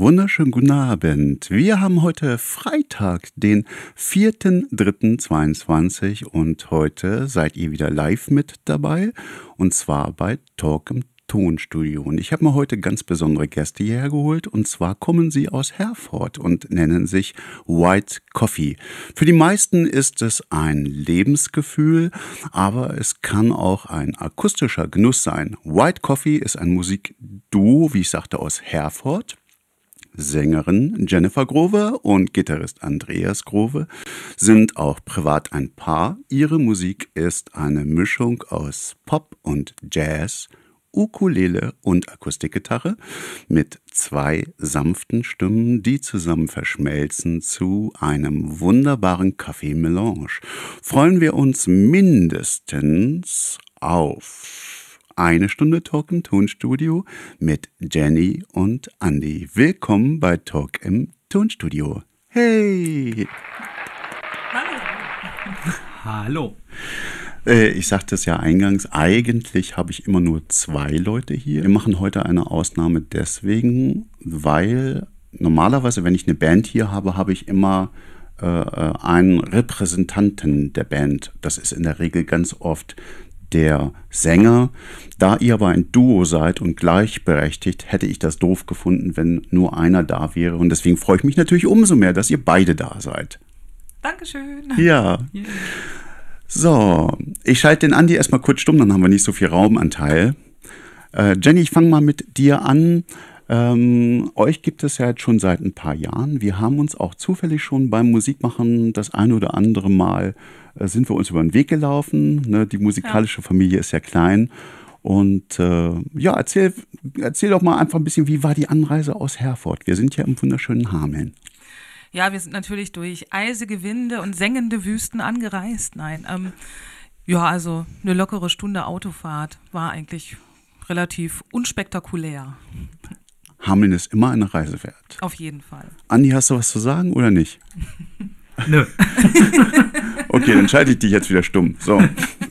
Wunderschönen guten Abend. Wir haben heute Freitag, den 4.3.22 und heute seid ihr wieder live mit dabei und zwar bei Talk im Tonstudio. Und ich habe mir heute ganz besondere Gäste hierher geholt. Und zwar kommen sie aus Herford und nennen sich White Coffee. Für die meisten ist es ein Lebensgefühl, aber es kann auch ein akustischer Genuss sein. White Coffee ist ein Musikduo, wie ich sagte, aus Herford. Sängerin Jennifer Grove und Gitarrist Andreas Grove sind auch privat ein Paar. Ihre Musik ist eine Mischung aus Pop und Jazz Ukulele und Akustikgitarre mit zwei sanften Stimmen, die zusammen verschmelzen zu einem wunderbaren Kaffee-Melange. Freuen wir uns mindestens auf eine Stunde Talk im Tonstudio mit Jenny und Andy. Willkommen bei Talk im Tonstudio. Hey! Hallo! Hallo! Äh, ich sagte es ja eingangs, eigentlich habe ich immer nur zwei Leute hier. Wir machen heute eine Ausnahme deswegen, weil normalerweise, wenn ich eine Band hier habe, habe ich immer äh, einen Repräsentanten der Band. Das ist in der Regel ganz oft der Sänger. Da ihr aber ein Duo seid und gleichberechtigt, hätte ich das doof gefunden, wenn nur einer da wäre. Und deswegen freue ich mich natürlich umso mehr, dass ihr beide da seid. Dankeschön. Ja. Yeah. So, ich schalte den Andi erstmal kurz stumm, dann haben wir nicht so viel Raumanteil. Äh, Jenny, ich fange mal mit dir an. Ähm, euch gibt es ja jetzt schon seit ein paar Jahren. Wir haben uns auch zufällig schon beim Musikmachen das ein oder andere Mal äh, sind wir uns über den Weg gelaufen. Ne? Die musikalische ja. Familie ist ja klein. Und äh, ja, erzähl, erzähl doch mal einfach ein bisschen, wie war die Anreise aus Herford? Wir sind ja im wunderschönen Hameln. Ja, wir sind natürlich durch eisige Winde und sengende Wüsten angereist. Nein, ähm, ja, also eine lockere Stunde Autofahrt war eigentlich relativ unspektakulär. Hameln ist immer eine Reise wert. Auf jeden Fall. Andi, hast du was zu sagen oder nicht? Nö. okay, dann schalte ich dich jetzt wieder stumm. So,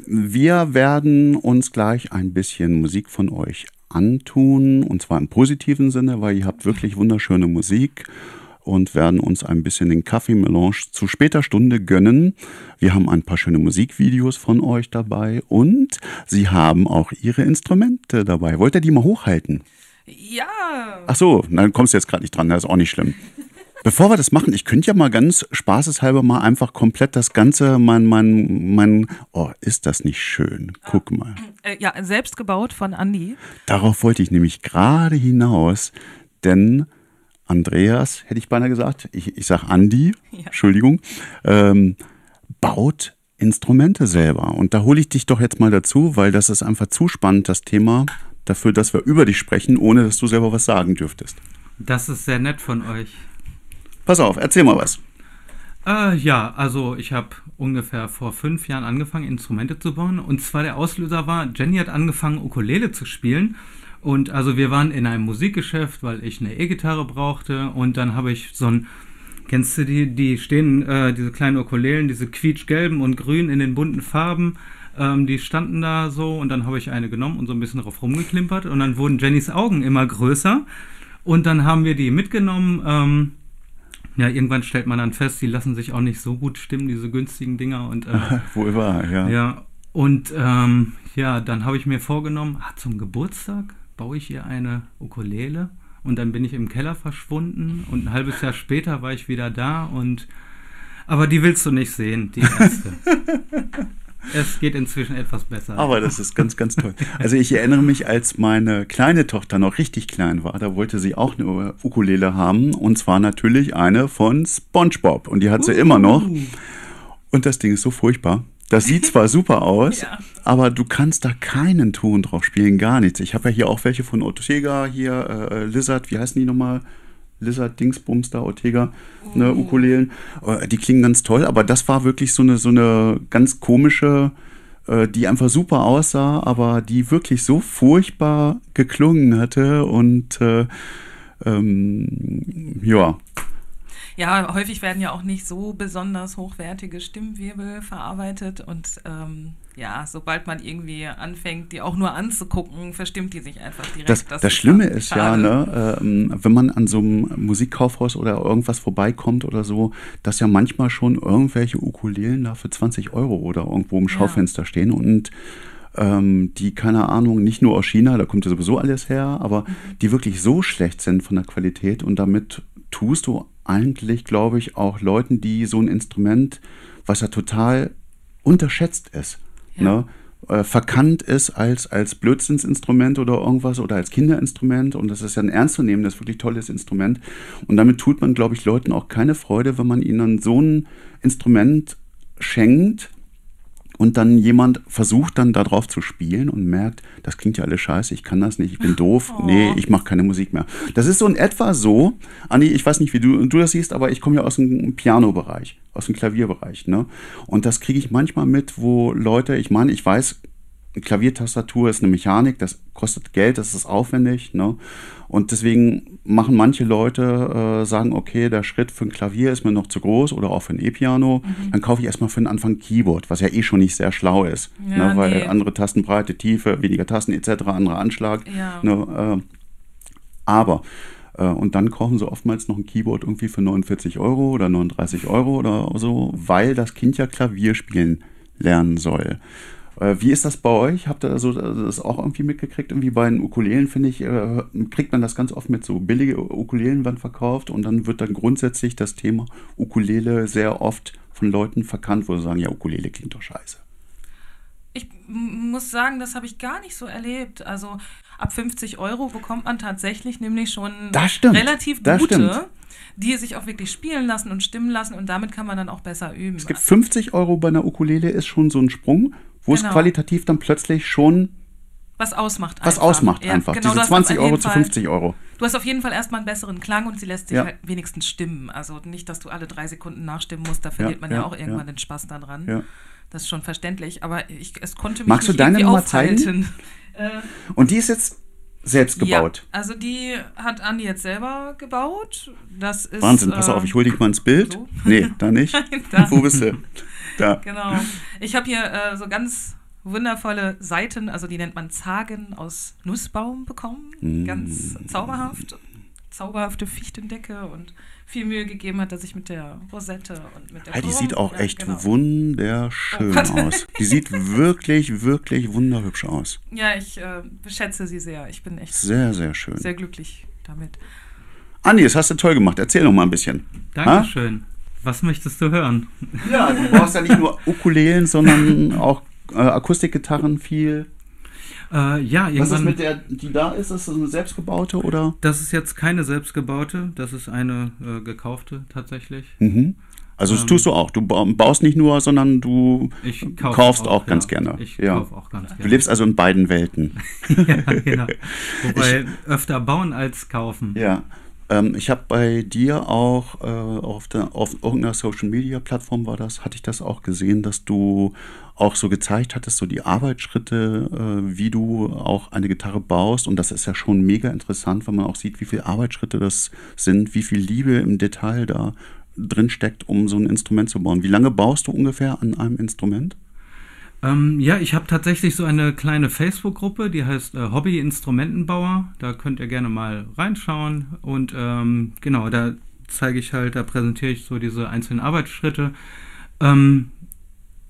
wir werden uns gleich ein bisschen Musik von euch antun und zwar im positiven Sinne, weil ihr habt wirklich wunderschöne Musik und werden uns ein bisschen den Kaffee-Melange zu später Stunde gönnen. Wir haben ein paar schöne Musikvideos von euch dabei und Sie haben auch Ihre Instrumente dabei. Wollt ihr die mal hochhalten? Ja. Ach so, dann kommst du jetzt gerade nicht dran, das ist auch nicht schlimm. Bevor wir das machen, ich könnte ja mal ganz spaßeshalber mal einfach komplett das Ganze, mein, mein, mein, oh, ist das nicht schön? Guck mal. Äh, ja, selbst gebaut von Andy. Darauf wollte ich nämlich gerade hinaus, denn Andreas, hätte ich beinahe gesagt, ich, ich sage Andi, ja. Entschuldigung, ähm, baut Instrumente selber. Und da hole ich dich doch jetzt mal dazu, weil das ist einfach zu spannend, das Thema, dafür, dass wir über dich sprechen, ohne dass du selber was sagen dürftest. Das ist sehr nett von euch. Pass auf, erzähl mal was. Äh, ja, also ich habe ungefähr vor fünf Jahren angefangen, Instrumente zu bauen. Und zwar der Auslöser war, Jenny hat angefangen, Ukulele zu spielen. Und also wir waren in einem Musikgeschäft, weil ich eine E-Gitarre brauchte und dann habe ich so ein, kennst du die, die stehen, äh, diese kleinen Ukulelen, diese quietschgelben und grün in den bunten Farben, ähm, die standen da so und dann habe ich eine genommen und so ein bisschen drauf rumgeklimpert und dann wurden Jennys Augen immer größer und dann haben wir die mitgenommen. Ähm, ja, irgendwann stellt man dann fest, die lassen sich auch nicht so gut stimmen, diese günstigen Dinger und äh, wohl wahr, ja. Ja, und ähm, ja, dann habe ich mir vorgenommen, ah, zum Geburtstag baue ich ihr eine Ukulele und dann bin ich im Keller verschwunden und ein halbes Jahr später war ich wieder da und aber die willst du nicht sehen, die erste. es geht inzwischen etwas besser. Aber das ist ganz, ganz toll. Also ich erinnere mich, als meine kleine Tochter noch richtig klein war, da wollte sie auch eine Ukulele haben und zwar natürlich eine von SpongeBob und die hat sie uh. immer noch. Und das Ding ist so furchtbar. Das sieht zwar super aus, ja. aber du kannst da keinen Ton drauf spielen, gar nichts. Ich habe ja hier auch welche von Ortega, hier äh, Lizard, wie heißen die nochmal? Lizard, Dingsbums da, Ortega, ne, mhm. Ukulelen. Äh, die klingen ganz toll, aber das war wirklich so eine, so eine ganz komische, äh, die einfach super aussah, aber die wirklich so furchtbar geklungen hatte und äh, ähm, ja. Ja, häufig werden ja auch nicht so besonders hochwertige Stimmwirbel verarbeitet und ähm, ja, sobald man irgendwie anfängt, die auch nur anzugucken, verstimmt die sich einfach direkt. Das, das, das Schlimme ist ja, ne, äh, wenn man an so einem Musikkaufhaus oder irgendwas vorbeikommt oder so, dass ja manchmal schon irgendwelche Ukulelen da für 20 Euro oder irgendwo im Schaufenster ja. stehen und ähm, die, keine Ahnung, nicht nur aus China, da kommt ja sowieso alles her, aber mhm. die wirklich so schlecht sind von der Qualität und damit tust du eigentlich, glaube ich, auch Leuten, die so ein Instrument, was ja total unterschätzt ist, ja. ne, äh, verkannt ist als, als Blödsinnsinstrument oder irgendwas oder als Kinderinstrument und das ist ja ein ernstzunehmendes, wirklich tolles Instrument und damit tut man, glaube ich, Leuten auch keine Freude, wenn man ihnen so ein Instrument schenkt, und dann jemand versucht dann darauf zu spielen und merkt, das klingt ja alles scheiße, ich kann das nicht, ich bin doof, oh. nee, ich mache keine Musik mehr. Das ist so in etwa so, Anni, ich weiß nicht, wie du, du das siehst, aber ich komme ja aus dem Piano-Bereich, aus dem Klavierbereich, ne? Und das kriege ich manchmal mit, wo Leute, ich meine, ich weiß, Klaviertastatur ist eine Mechanik, das kostet Geld, das ist aufwendig. Ne? Und deswegen machen manche Leute, äh, sagen, okay, der Schritt für ein Klavier ist mir noch zu groß oder auch für ein E-Piano. Mhm. Dann kaufe ich erstmal für den Anfang ein Keyboard, was ja eh schon nicht sehr schlau ist. Ja, ne? Weil nee. andere Tastenbreite, Tiefe, weniger Tasten etc., anderer Anschlag. Ja. Ne? Äh, aber und dann kaufen sie oftmals noch ein Keyboard irgendwie für 49 Euro oder 39 Euro oder so, weil das Kind ja Klavier spielen lernen soll. Äh, wie ist das bei euch? Habt ihr also das auch irgendwie mitgekriegt? Irgendwie bei den Ukulelen, finde ich, äh, kriegt man das ganz oft mit so billige Ukulelen werden verkauft und dann wird dann grundsätzlich das Thema Ukulele sehr oft von Leuten verkannt, wo sie sagen, ja, Ukulele klingt doch scheiße. Ich muss sagen, das habe ich gar nicht so erlebt. Also ab 50 Euro bekommt man tatsächlich nämlich schon relativ gute, stimmt. die sich auch wirklich spielen lassen und stimmen lassen und damit kann man dann auch besser üben. Es gibt 50 Euro bei einer Ukulele, ist schon so ein Sprung wo genau. es qualitativ dann plötzlich schon was ausmacht. Was einfach. ausmacht ja, einfach. Genau, Diese 20 Euro zu 50 Euro. Du hast auf jeden Fall erstmal einen besseren Klang und sie lässt sich ja. halt wenigstens stimmen. Also nicht, dass du alle drei Sekunden nachstimmen musst, da verliert ja, man ja, auch irgendwann den Spaß daran. Ja. Das ist schon verständlich, aber ich, es konnte mich Magst nicht du deine Nummer zeigen? Äh, und die ist jetzt selbst gebaut. Also die hat Andi jetzt selber gebaut. Das ist, Wahnsinn, pass auf, ich hole dich mal ins Bild. So. Nee, da nicht. Nein, da. Wo bist du? Da. Genau. Ich habe hier äh, so ganz wundervolle Seiten, also die nennt man Zagen aus Nussbaum bekommen. Mm. Ganz zauberhaft. Zauberhafte Fichtendecke und viel Mühe gegeben hat, dass ich mit der Rosette und mit der ja, Die sieht auch ja, echt genau. wunderschön oh aus. Die sieht wirklich, wirklich wunderhübsch aus. Ja, ich äh, schätze sie sehr. Ich bin echt sehr, sehr schön. Sehr glücklich damit. Andi, das hast du toll gemacht. Erzähl noch mal ein bisschen. Dankeschön. Ha? Was möchtest du hören? Ja, du brauchst ja nicht nur Ukulelen, sondern auch äh, Akustikgitarren viel. Äh, ja, Was ist mit der, die da ist? Ist das eine selbstgebaute oder? Das ist jetzt keine selbstgebaute, das ist eine äh, gekaufte tatsächlich. Mhm. Also das ähm, tust du auch. Du baust nicht nur, sondern du kauf kaufst auch, auch ganz ja. gerne. Ich ja. kauf auch ganz gerne. Du lebst also in beiden Welten. ja, genau. Wobei ich, öfter bauen als kaufen. Ja. Ähm, ich habe bei dir auch äh, auf, der, auf irgendeiner Social Media Plattform war das, hatte ich das auch gesehen, dass du auch so gezeigt hattest, so die Arbeitsschritte, äh, wie du auch eine Gitarre baust. Und das ist ja schon mega interessant, wenn man auch sieht, wie viele Arbeitsschritte das sind, wie viel Liebe im Detail da drin steckt, um so ein Instrument zu bauen. Wie lange baust du ungefähr an einem Instrument? Ähm, ja, ich habe tatsächlich so eine kleine Facebook-Gruppe, die heißt äh, Hobby Instrumentenbauer. Da könnt ihr gerne mal reinschauen. Und ähm, genau, da zeige ich halt, da präsentiere ich so diese einzelnen Arbeitsschritte. Ähm,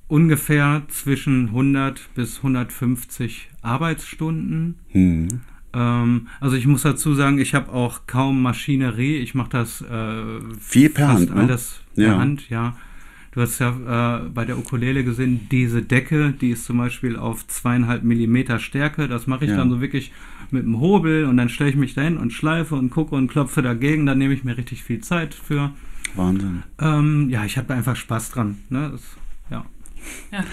ungefähr zwischen 100 bis 150 Arbeitsstunden. Hm. Ähm, also ich muss dazu sagen, ich habe auch kaum Maschinerie. Ich mache das äh, viel per Hand, ne? alles per ja. Hand, ja. Du hast ja äh, bei der Ukulele gesehen, diese Decke, die ist zum Beispiel auf zweieinhalb Millimeter Stärke. Das mache ich ja. dann so wirklich mit dem Hobel und dann stelle ich mich dahin und schleife und gucke und klopfe dagegen. Dann nehme ich mir richtig viel Zeit für. Wahnsinn. Ähm, ja, ich habe da einfach Spaß dran. Ne? Das, ja. Ja.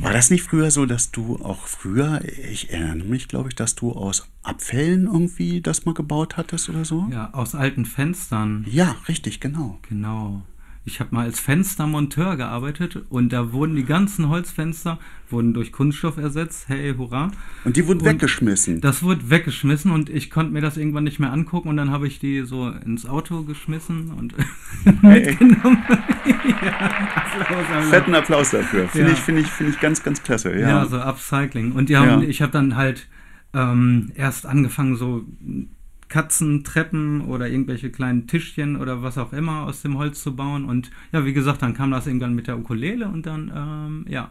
War das nicht früher so, dass du auch früher, ich erinnere mich, glaube ich, dass du aus Abfällen irgendwie das mal gebaut hattest oder so? Ja, aus alten Fenstern. Ja, richtig, genau. Genau. Ich habe mal als Fenstermonteur gearbeitet und da wurden die ganzen Holzfenster wurden durch Kunststoff ersetzt. Hey, hurra. Und die wurden und weggeschmissen. Das wurde weggeschmissen und ich konnte mir das irgendwann nicht mehr angucken und dann habe ich die so ins Auto geschmissen und mitgenommen. ja, Fetten Applaus dafür. Finde ja. ich, finde ich, finde ich ganz, ganz klasse. Ja, ja so Upcycling. Und die haben, ich habe dann halt ähm, erst angefangen, so Katzentreppen oder irgendwelche kleinen Tischchen oder was auch immer aus dem Holz zu bauen. Und ja, wie gesagt, dann kam das irgendwann mit der Ukulele und dann, ähm, ja.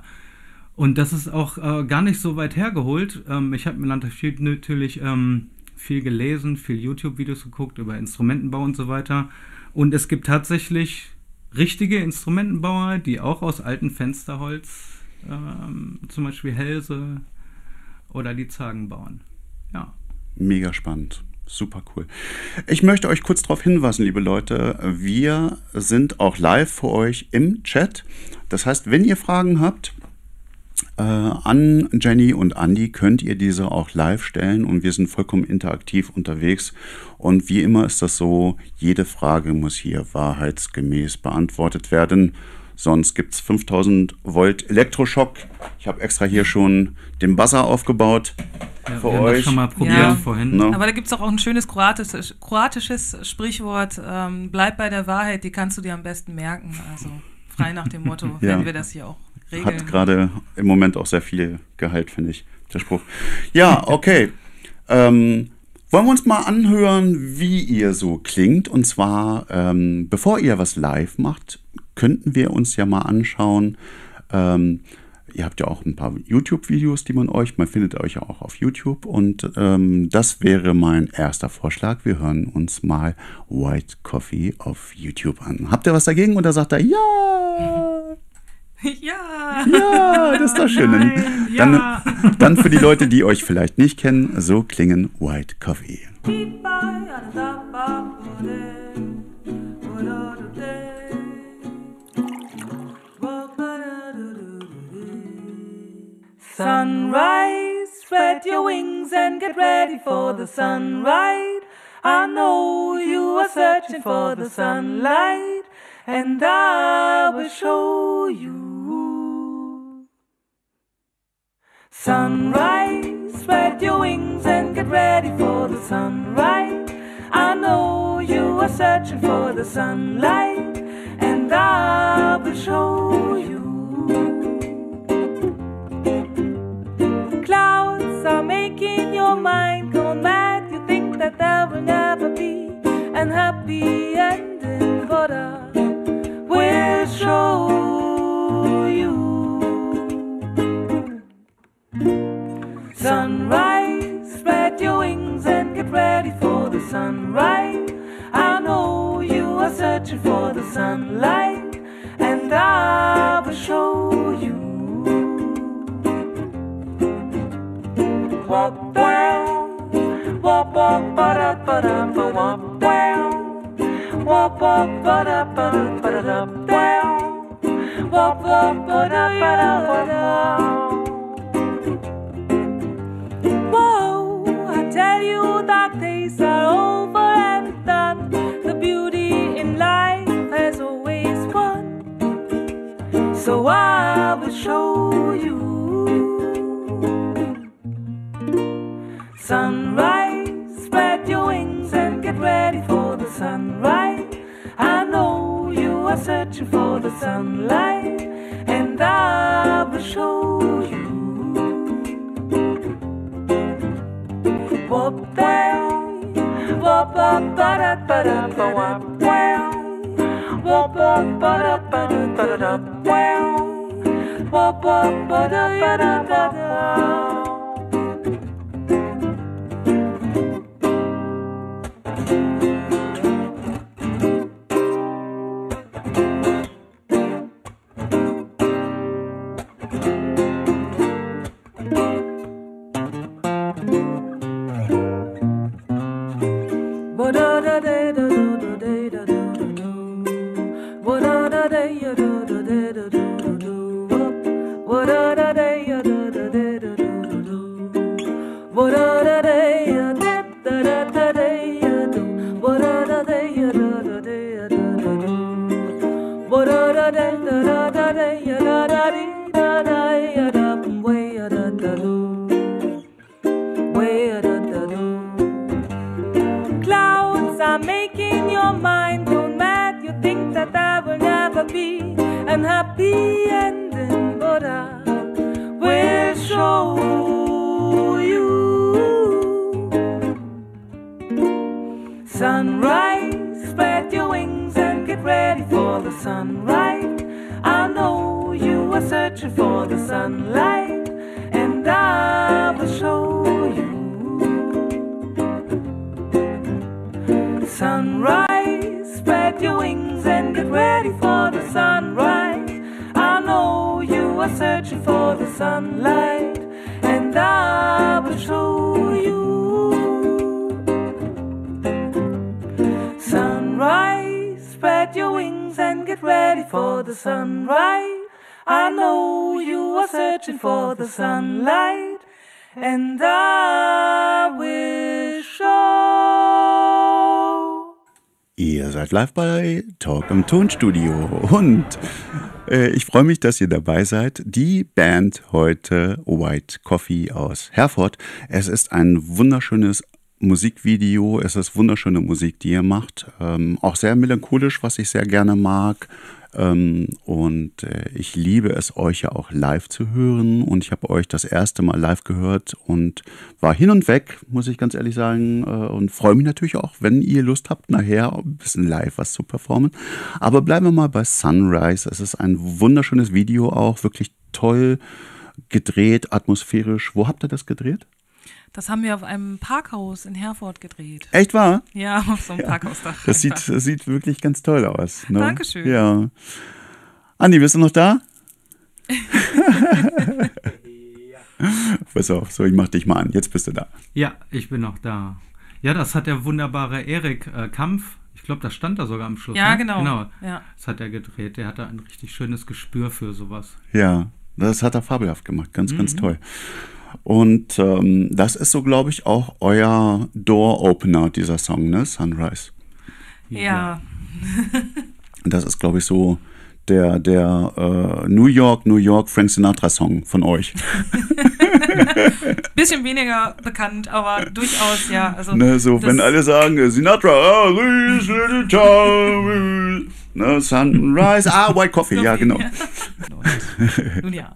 Und das ist auch äh, gar nicht so weit hergeholt. Ähm, ich habe mir natürlich ähm, viel gelesen, viel YouTube-Videos geguckt über Instrumentenbau und so weiter. Und es gibt tatsächlich richtige Instrumentenbauer, die auch aus alten Fensterholz, ähm, zum Beispiel Hälse oder die Zagen bauen. Ja. Mega spannend. Super cool. Ich möchte euch kurz darauf hinweisen, liebe Leute, wir sind auch live für euch im Chat. Das heißt, wenn ihr Fragen habt äh, an Jenny und Andy, könnt ihr diese auch live stellen und wir sind vollkommen interaktiv unterwegs. Und wie immer ist das so, jede Frage muss hier wahrheitsgemäß beantwortet werden. Sonst gibt es 5000 Volt Elektroschock. Ich habe extra hier schon den Buzzer aufgebaut ja, für wir euch. Das schon mal probiert ja. vorhin. No. Aber da gibt es auch ein schönes kroatisches, kroatisches Sprichwort: ähm, Bleib bei der Wahrheit, die kannst du dir am besten merken. Also frei nach dem Motto, ja. wenn wir das hier auch regeln. Hat gerade im Moment auch sehr viel Gehalt, finde ich, der Spruch. Ja, okay. ähm, wollen wir uns mal anhören, wie ihr so klingt? Und zwar, ähm, bevor ihr was live macht, könnten wir uns ja mal anschauen. Ähm, ihr habt ja auch ein paar YouTube-Videos, die man euch, man findet euch ja auch auf YouTube. Und ähm, das wäre mein erster Vorschlag. Wir hören uns mal White Coffee auf YouTube an. Habt ihr was dagegen? Oder sagt er, ja? Ja. Ja, das ist doch schön. Nein, dann, ja. dann für die Leute, die euch vielleicht nicht kennen, so klingen White Coffee. Sunrise, spread your wings and get ready for the sunrise. I know you are searching for the sunlight, and I will show you. Sunrise, spread your wings and get ready for the sunrise. I know you are searching for the sunlight, and I will show you. An happy ending, but I will show you. Sunrise, spread your wings and get ready for the sunrise. I know you are searching for the sunlight, and I will show you. Wop wop da ba ba da da wop wop da ba da ba da. Whoa, I tell you dark days are over and done. The beauty in life has always won. So I will show you. Sunrise, spread your wings and get ready for the sunrise. Are searching for the sunlight, and I will show you. Ba da ba da ba ba da ba da ba da ba da ba da ba da Sunrise, spread your wings and get ready for the sunrise. I know you are searching for the sunlight, and I will show you. Sunrise, spread your wings and get ready for the sunrise. I know you are searching for the sunlight, and I will show. Ihr seid live bei Talk im Tonstudio und äh, ich freue mich, dass ihr dabei seid. Die Band heute White Coffee aus Herford. Es ist ein wunderschönes Musikvideo. Es ist wunderschöne Musik, die ihr macht. Ähm, auch sehr melancholisch, was ich sehr gerne mag. Ähm, und äh, ich liebe es, euch ja auch live zu hören. Und ich habe euch das erste Mal live gehört und war hin und weg, muss ich ganz ehrlich sagen. Äh, und freue mich natürlich auch, wenn ihr Lust habt, nachher ein bisschen live was zu performen. Aber bleiben wir mal bei Sunrise. Es ist ein wunderschönes Video auch, wirklich toll gedreht, atmosphärisch. Wo habt ihr das gedreht? Das haben wir auf einem Parkhaus in Herford gedreht. Echt wahr? Ja, auf so einem Parkhausdach. Das sieht, das sieht wirklich ganz toll aus. Ne? Dankeschön. Ja. Andi, bist du noch da? Pass auf, so, ich mach dich mal an. Jetzt bist du da. Ja, ich bin noch da. Ja, das hat der wunderbare Erik äh, Kampf. Ich glaube, das stand da sogar am Schluss. Ja, ne? genau. Genau. Ja. Das hat er gedreht. Der hatte ein richtig schönes Gespür für sowas. Ja, das hat er fabelhaft gemacht. Ganz, ganz Mhm. toll. Und ähm, das ist so, glaube ich, auch euer Door-Opener, dieser Song, ne? Sunrise. Ja, das ist, glaube ich, so der, der äh, New York, New York Frank Sinatra-Song von euch. bisschen weniger bekannt, aber durchaus, ja. Also, Ne, so, wenn alle sagen, Sinatra, ne, Sunrise, ah, White Coffee, ja, genau. Nun ja.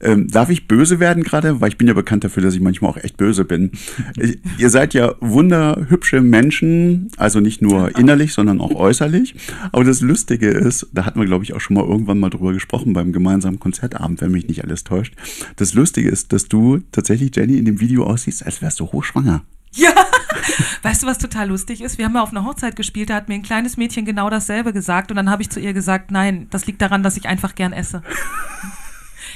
Ähm, darf ich böse werden gerade? Weil ich bin ja bekannt dafür, dass ich manchmal auch echt böse bin. Ich, ihr seid ja wunderhübsche Menschen, also nicht nur innerlich, sondern auch äußerlich. Aber das Lustige ist, da hatten wir, glaube ich, auch schon mal irgendwann mal drüber gesprochen beim gemeinsamen Konzertabend, wenn mich nicht alles täuscht. Das Lustige ist, dass du tatsächlich, Jenny, in dem Video aussiehst, als wärst du hochschwanger. Ja, weißt du, was total lustig ist? Wir haben ja auf einer Hochzeit gespielt, da hat mir ein kleines Mädchen genau dasselbe gesagt und dann habe ich zu ihr gesagt, nein, das liegt daran, dass ich einfach gern esse.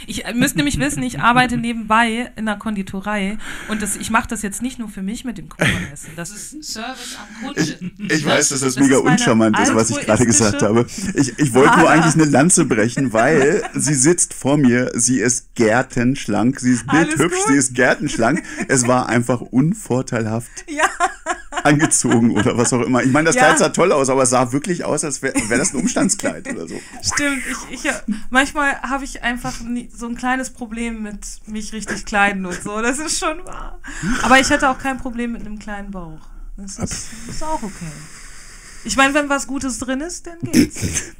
Ich äh, müsst nämlich wissen, ich arbeite nebenbei in einer Konditorei und das, ich mache das jetzt nicht nur für mich mit dem Kuchenessen. Das ist Service am Kunden. Ich weiß, dass das, Das mega ist uncharmant ist, was ich gerade gesagt habe. Ich, ich wollte nur eigentlich eine Lanze brechen, weil sie sitzt vor mir, sie ist gärtenschlank, sie ist bildhübsch, sie ist gärtenschlank. Es war einfach unvorteilhaft Ja, angezogen oder was auch immer. Ich meine, das Ja. Kleid sah toll aus, aber es sah wirklich aus, als wäre wär das ein Umstandskleid oder so. stimmt. Ich, ich, manchmal habe ich einfach nie, so ein kleines Problem mit mich richtig kleiden und so. Das ist schon wahr. Aber ich hätte auch kein Problem mit einem kleinen Bauch. Das ist, ist auch okay. Ich meine, wenn was Gutes drin ist, dann geht's.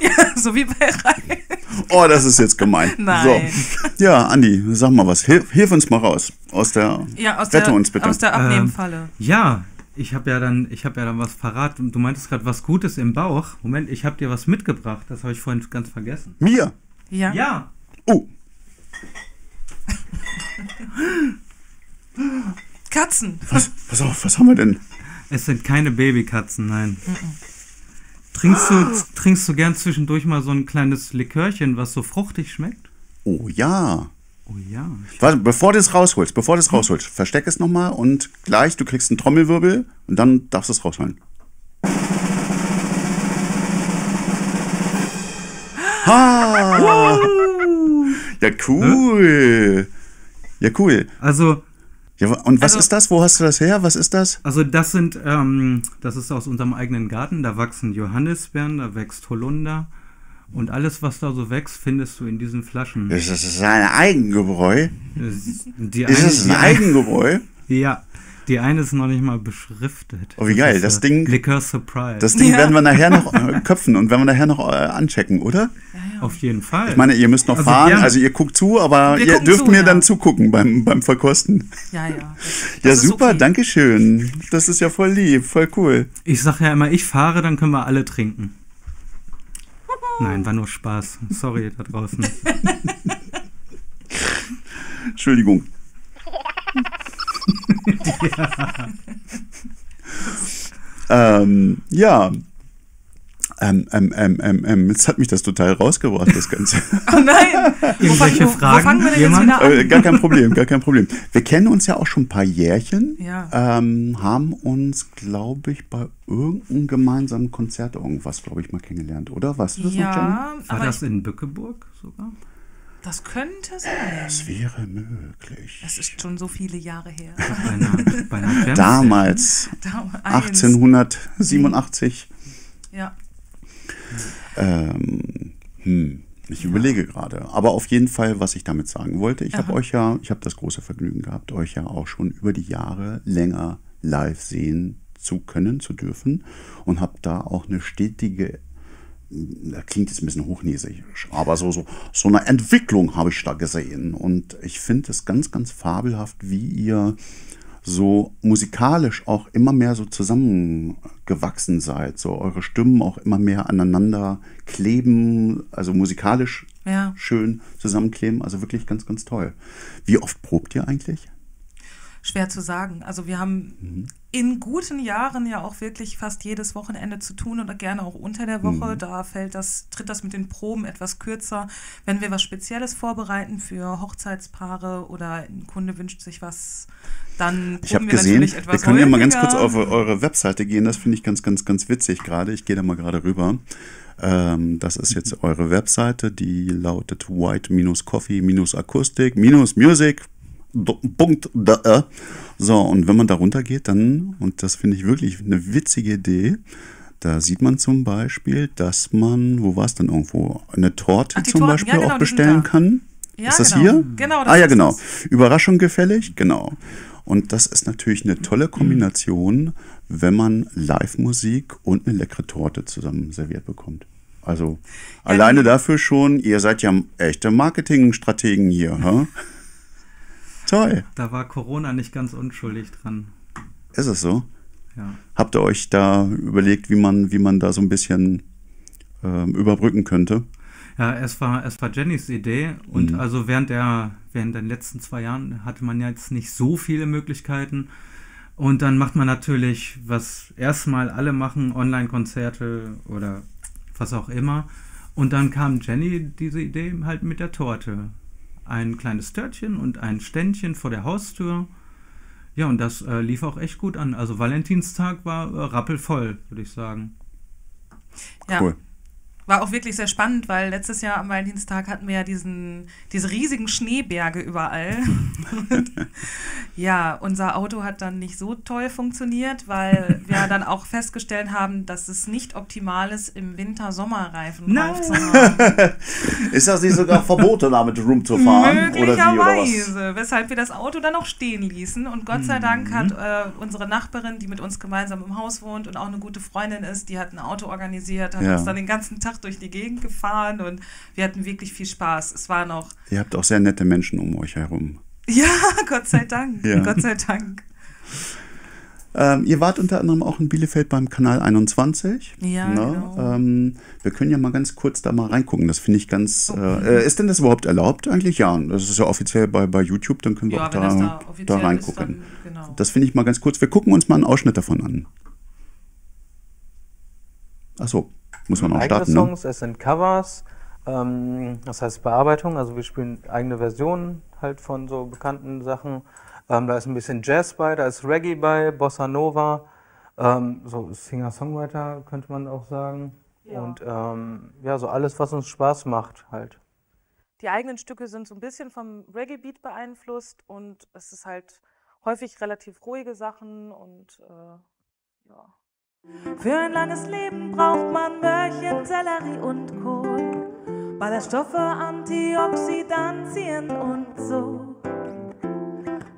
ja, so wie bei Rai. Oh, das ist jetzt gemein. Nein. So. Ja, Andi, sag mal was. Hilf, hilf uns mal raus. Aus der. Ja, aus Rette der, uns bitte. aus der Abnehmfalle. Ja, ich habe ja dann, ich habe ja dann was verraten. Du meintest gerade was Gutes im Bauch. Moment, ich habe dir was mitgebracht. Das habe ich vorhin ganz vergessen. Mir. Ja. Ja. Oh, Katzen. was, pass auf, was haben wir denn? Es sind keine Babykatzen, nein. Trinkst du, trinkst du gern zwischendurch mal so ein kleines Likörchen, was so fruchtig schmeckt? Oh ja. Oh ja. Warte, bevor du es rausholst, bevor du es rausholst, versteck es nochmal und gleich, du kriegst einen Trommelwirbel und dann darfst du es rausholen. Ha! Ja, cool. Ja, cool. Also, Ja, und was Also- ist das? Wo hast du das her? Was ist das? also das sind, ähm, das ist aus unserem eigenen Garten. Da wachsen Johannisbeeren, da wächst Holunder. Und alles, was da so wächst, findest du in diesen Flaschen. Ist das ein Eigengebräu? Es- Die Ist es die ein Eigengebräu? Ja. Die eine ist noch nicht mal beschriftet. Oh, wie geil, ist, das äh, Ding- Liquor Surprise. Das Ding Ja. werden wir nachher noch äh, köpfen und werden wir nachher noch äh, anchecken, oder? Auf jeden Fall. Ich meine, ihr müsst noch Also fahren, also ihr guckt zu, aber Wir ihr dürft zu, mir ja. dann zugucken beim, beim Verkosten. Ja, ja. Das, Ja, das ist super, okay. danke schön. Das ist ja voll lieb, voll cool. ich sage ja immer, ich fahre, dann können wir alle trinken. Nein, war nur Spaß. Sorry da draußen. Entschuldigung. ähm, ja. Ähm, ähm, ähm, ähm, ähm, jetzt hat mich das total rausgebracht, das Ganze. Oh nein! Wo, Irgendwelche wo, wo Fragen? fangen wir denn Jemand? jetzt wieder äh, an? gar kein Problem, gar kein Problem. Wir kennen uns ja auch schon ein paar Jährchen. Ja. Ähm, haben uns, glaube ich, bei irgendeinem gemeinsamen Konzert irgendwas, glaube ich, mal kennengelernt, oder? Weißt du das noch, Jenny? Ja, War das in Bückeburg sogar? das könnte sein. Das wäre möglich. Das ist schon so viele Jahre her. Bei einer, bei einer Jam Damals, Da- eins. 1887. Ja. Ähm, hm, ich überlege gerade. Aber auf jeden Fall, was ich damit sagen wollte, ich habe euch ja, ich habe das große Vergnügen gehabt, euch ja auch schon über die Jahre länger live sehen zu können, zu dürfen und habe da auch eine stetige das klingt jetzt ein bisschen hochnäsig, aber so, so, so eine Entwicklung habe ich da gesehen. Und ich finde es ganz, ganz fabelhaft, wie ihr so musikalisch auch immer mehr so zusammengewachsen seid. So eure Stimmen auch immer mehr aneinander kleben, also musikalisch Ja. schön zusammenkleben. Also wirklich ganz, ganz toll. Wie oft probt ihr eigentlich? Schwer zu sagen. Also wir haben Mhm. In guten Jahren ja auch wirklich fast jedes Wochenende zu tun oder gerne auch unter der Woche. Mhm. Da fällt das, tritt das mit den Proben etwas kürzer. Wenn wir was Spezielles vorbereiten für Hochzeitspaare oder ein Kunde wünscht sich was, dann Ich habe wir gesehen, wir etwas können ja mal ganz kurz auf eure Webseite gehen. Das finde ich ganz, ganz, ganz witzig gerade. Ich gehe da mal gerade rüber. Ähm, das ist jetzt eure Webseite, die lautet white-coffee-akustik-music. Punkt da, äh. So, und wenn man da runter geht, dann, und das finde ich wirklich eine witzige Idee, da sieht man zum Beispiel, dass man, wo war es denn irgendwo, eine Torte Ach, zum Torten, Beispiel ja, genau, auch bestellen kann. Ja, ist das genau. hier? Genau, das ah ja, genau. das. Überraschung gefällig, genau. Und das ist natürlich eine tolle Kombination, wenn man Live-Musik und eine leckere Torte zusammen serviert bekommt. Also alleine die- dafür schon, ihr seid ja echte Marketingstrategen hier. hä? Toll. Da war Corona nicht ganz unschuldig dran. Ist es so? Ja. Habt ihr euch da überlegt, wie man, wie man da so ein bisschen ähm, überbrücken könnte? Ja, es war, es war Jennys Idee und also während der, während den letzten zwei Jahren hatte man ja jetzt nicht so viele Möglichkeiten. Und dann macht man natürlich, was erstmal alle machen, Online-Konzerte oder was auch immer. Und dann kam Jenny diese Idee halt mit der Torte. Ein kleines Törtchen und ein Ständchen vor der Haustür. Ja, und das äh, lief auch echt gut an. Also Valentinstag war äh, rappelvoll, würde ich sagen. Ja. Cool. War auch wirklich sehr spannend, weil letztes Jahr am Valentinstag hatten wir ja diesen, diese riesigen Schneeberge überall. ja, unser Auto hat dann nicht so toll funktioniert, weil wir dann auch festgestellt haben, dass es nicht optimal ist, im Winter Sommerreifen drauf zu haben. Ist das nicht sogar verboten, damit rumzufahren? Möglicherweise, weshalb wir das Auto dann auch stehen ließen. Und Gott sei Mhm. Dank hat äh, unsere Nachbarin, die mit uns gemeinsam im Haus wohnt und auch eine gute Freundin ist, die hat ein Auto organisiert, hat Ja. uns dann den ganzen Tag durch die Gegend gefahren und wir hatten wirklich viel Spaß. Es war noch, Ihr habt auch sehr nette Menschen um euch herum. ja, Gott sei Dank, Ja. Gott sei Dank. Ähm, ihr wart unter anderem auch in Bielefeld beim Kanal 21. Ja, ne? genau. Ähm, wir können ja mal ganz kurz da mal reingucken. Das finde ich ganz. Äh, äh, ist denn das überhaupt erlaubt eigentlich? Ja, das ist ja offiziell bei, bei YouTube. Dann können wir Ja, auch da, da da, reingucken. dann genau. Das finde ich mal ganz kurz. Wir gucken uns mal einen Ausschnitt davon an. Achso, muss man auch eigene starten, ne? Songs, es sind Covers, ähm, das heißt Bearbeitung, also wir spielen eigene Versionen halt von so bekannten Sachen. Ähm, da ist ein bisschen Jazz bei, da ist Reggae bei, Bossa Nova, ähm, so Singer-Songwriter könnte man auch sagen. Ja. Und ähm, ja, so alles, was uns Spaß macht halt. Die eigenen Stücke sind so ein bisschen vom Reggae-Beat beeinflusst und es ist halt häufig relativ ruhige Sachen und äh, ja. Für ein langes Leben braucht man Möhrchen, Sellerie und Kohl. Ballaststoffe, Antioxidantien und so.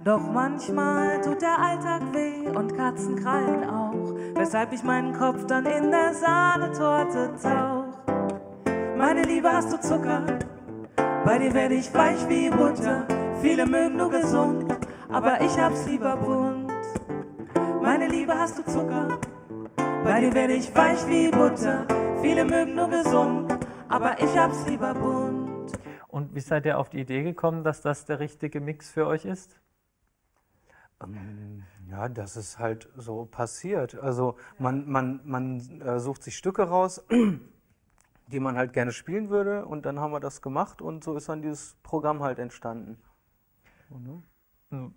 Doch manchmal tut der Alltag weh und Katzen krallen auch, weshalb ich meinen Kopf dann in der Sahnetorte tauch. Meine Liebe, hast du Zucker? Bei dir werde ich weich wie Butter. Viele mögen nur gesund, aber ich hab's lieber bunt. Meine Liebe, hast du Zucker? Bei dir werde ich weich wie Butter. Viele mögen nur gesund, aber ich hab's lieber bunt. Und wie seid ihr auf die Idee gekommen, dass das der richtige Mix für euch ist? Ähm, Ja, das ist halt so passiert. Also man, man, man äh, sucht sich Stücke raus, die man halt gerne spielen würde und dann haben wir das gemacht und so ist dann dieses Programm halt entstanden.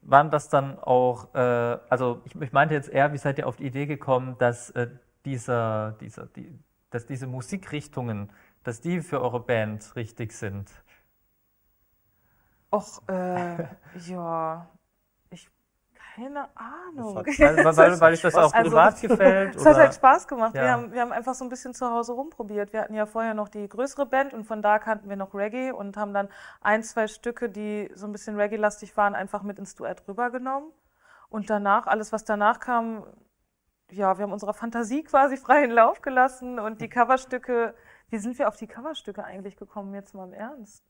Waren das dann auch, äh, also ich, ich meinte jetzt eher, wie seid ihr auf die Idee gekommen, dass, äh, dieser, dieser, die, dass diese Musikrichtungen, dass die für eure Band richtig sind? Och, äh, ja, keine Ahnung. Weil, weil, weil, weil euch das auch Also, privat gefällt? Es hat halt Spaß gemacht. Ja. Wir, haben, wir haben einfach so ein bisschen zu Hause rumprobiert. Wir hatten ja vorher noch die größere Band und von da kannten wir noch Reggae und haben dann ein, zwei Stücke, die so ein bisschen Reggae-lastig waren, einfach mit ins Duett rübergenommen. Und danach, alles was danach kam, ja, wir haben unserer Fantasie quasi freien Lauf gelassen und die Coverstücke, wie sind wir auf die Coverstücke eigentlich gekommen, jetzt mal im Ernst?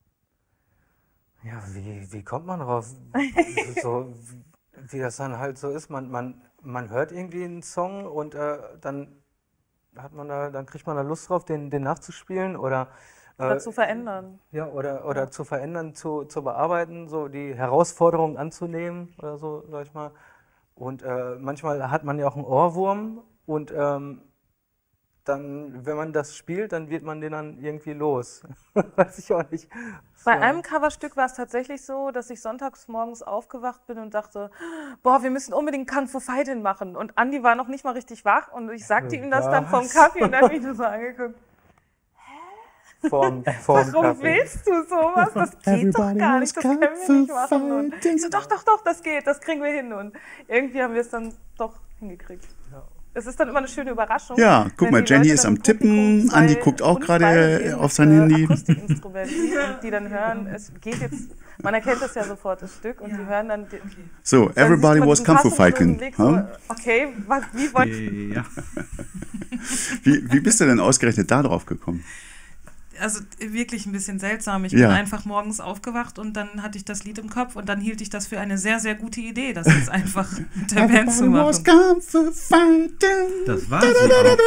Ja, wie, wie kommt man drauf? so, wie das dann halt so ist. Man, man, man hört irgendwie einen Song und äh, dann hat man da, dann kriegt man da Lust drauf, den, den nachzuspielen oder Oder äh, zu verändern. ja, oder, oder zu verändern, zu, zu bearbeiten, so die Herausforderung anzunehmen oder so, sag ich mal. Und äh, manchmal hat man ja auch einen Ohrwurm und ähm, dann, wenn man das spielt, dann wird man den dann irgendwie los. Weiß ich auch nicht. Bei So. einem Coverstück war es tatsächlich so, dass ich sonntags morgens aufgewacht bin und dachte, boah, wir müssen unbedingt Kung Fu Fighting machen. Und Andi war noch nicht mal richtig wach und ich sagte ihm das dann vom Was? Kaffee und dann hat mich nur so angeguckt. Vorm, vorm Warum Kaffee. willst du sowas? Das geht doch gar nicht, das können wir nicht machen. Und ich so, doch, doch, doch, das geht, das kriegen wir hin. Und irgendwie haben wir es dann doch hingekriegt. Es ist dann immer eine schöne Überraschung. Ja, guck mal, Jenny ist am Tippen, Andi guckt auch gerade auf sein Handy. Die dann hören, es geht jetzt, man erkennt das ja sofort, das Stück, und die hören dann. Die, So, dann everybody was Kung Fu fighting. Huh? Okay, was, wie wollt Ja. Wie, wie bist du denn ausgerechnet da drauf gekommen? Also wirklich ein bisschen seltsam. Ich Ja. bin einfach morgens aufgewacht und dann hatte ich das Lied im Kopf und dann hielt ich das für eine sehr, sehr gute Idee, das jetzt einfach mit der Band zu machen. Das war sie auch.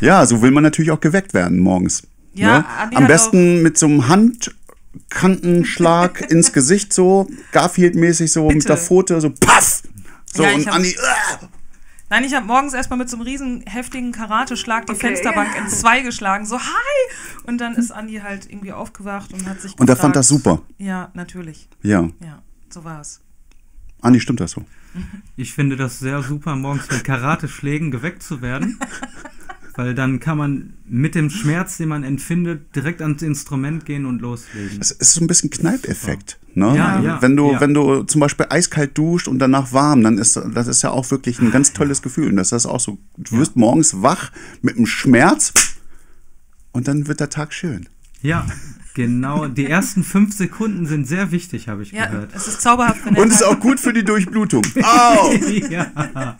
Ja, so will man natürlich auch geweckt werden morgens. Ja, ne? Am besten mit so einem Handkantenschlag ins Gesicht so, Garfield-mäßig so mit Bitte. der Pfote so paff. So Ja, und Andi, äh, Nein, ich habe morgens erstmal mit so einem riesen heftigen Karateschlag die Okay. Fensterbank in zwei geschlagen, so hi! Und dann ist Andi halt irgendwie aufgewacht und hat sich Und er fand das super. Ja, natürlich. Ja, Ja, so war es. Andi, stimmt das so? Ich finde das sehr super, morgens mit Karateschlägen geweckt zu werden. Weil dann kann man mit dem Schmerz, den man empfindet, direkt ans Instrument gehen und loslegen. Es ist so ein bisschen Kneipeffekt. Ne? Ja, ja, wenn du, ja. wenn du zum Beispiel eiskalt duscht und danach warm, dann ist das ist ja auch wirklich ein ganz tolles Gefühl. Und das ist auch so, du wirst morgens wach mit einem Schmerz und dann wird der Tag schön. Ja, genau. Die ersten fünf Sekunden sind sehr wichtig, habe ich Ja, gehört. es ist zauberhaft, wenn Und ist Tag- auch gut für die Durchblutung. Au! ja.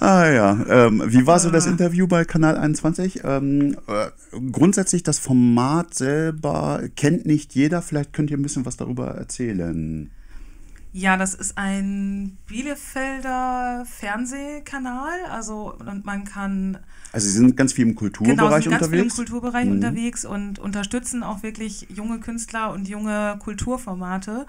Ah ja, ähm, wie war so das Interview bei Kanal 21? Ähm, äh, grundsätzlich das Format selber kennt nicht jeder. Vielleicht könnt ihr ein bisschen was darüber erzählen. Ja, das ist ein Bielefelder Fernsehkanal. Also und man kann Also Sie sind ganz viel im genau Kulturbereich sind ganz viel im. Kulturbereich Mhm. unterwegs und unterstützen auch wirklich junge Künstler und junge Kulturformate.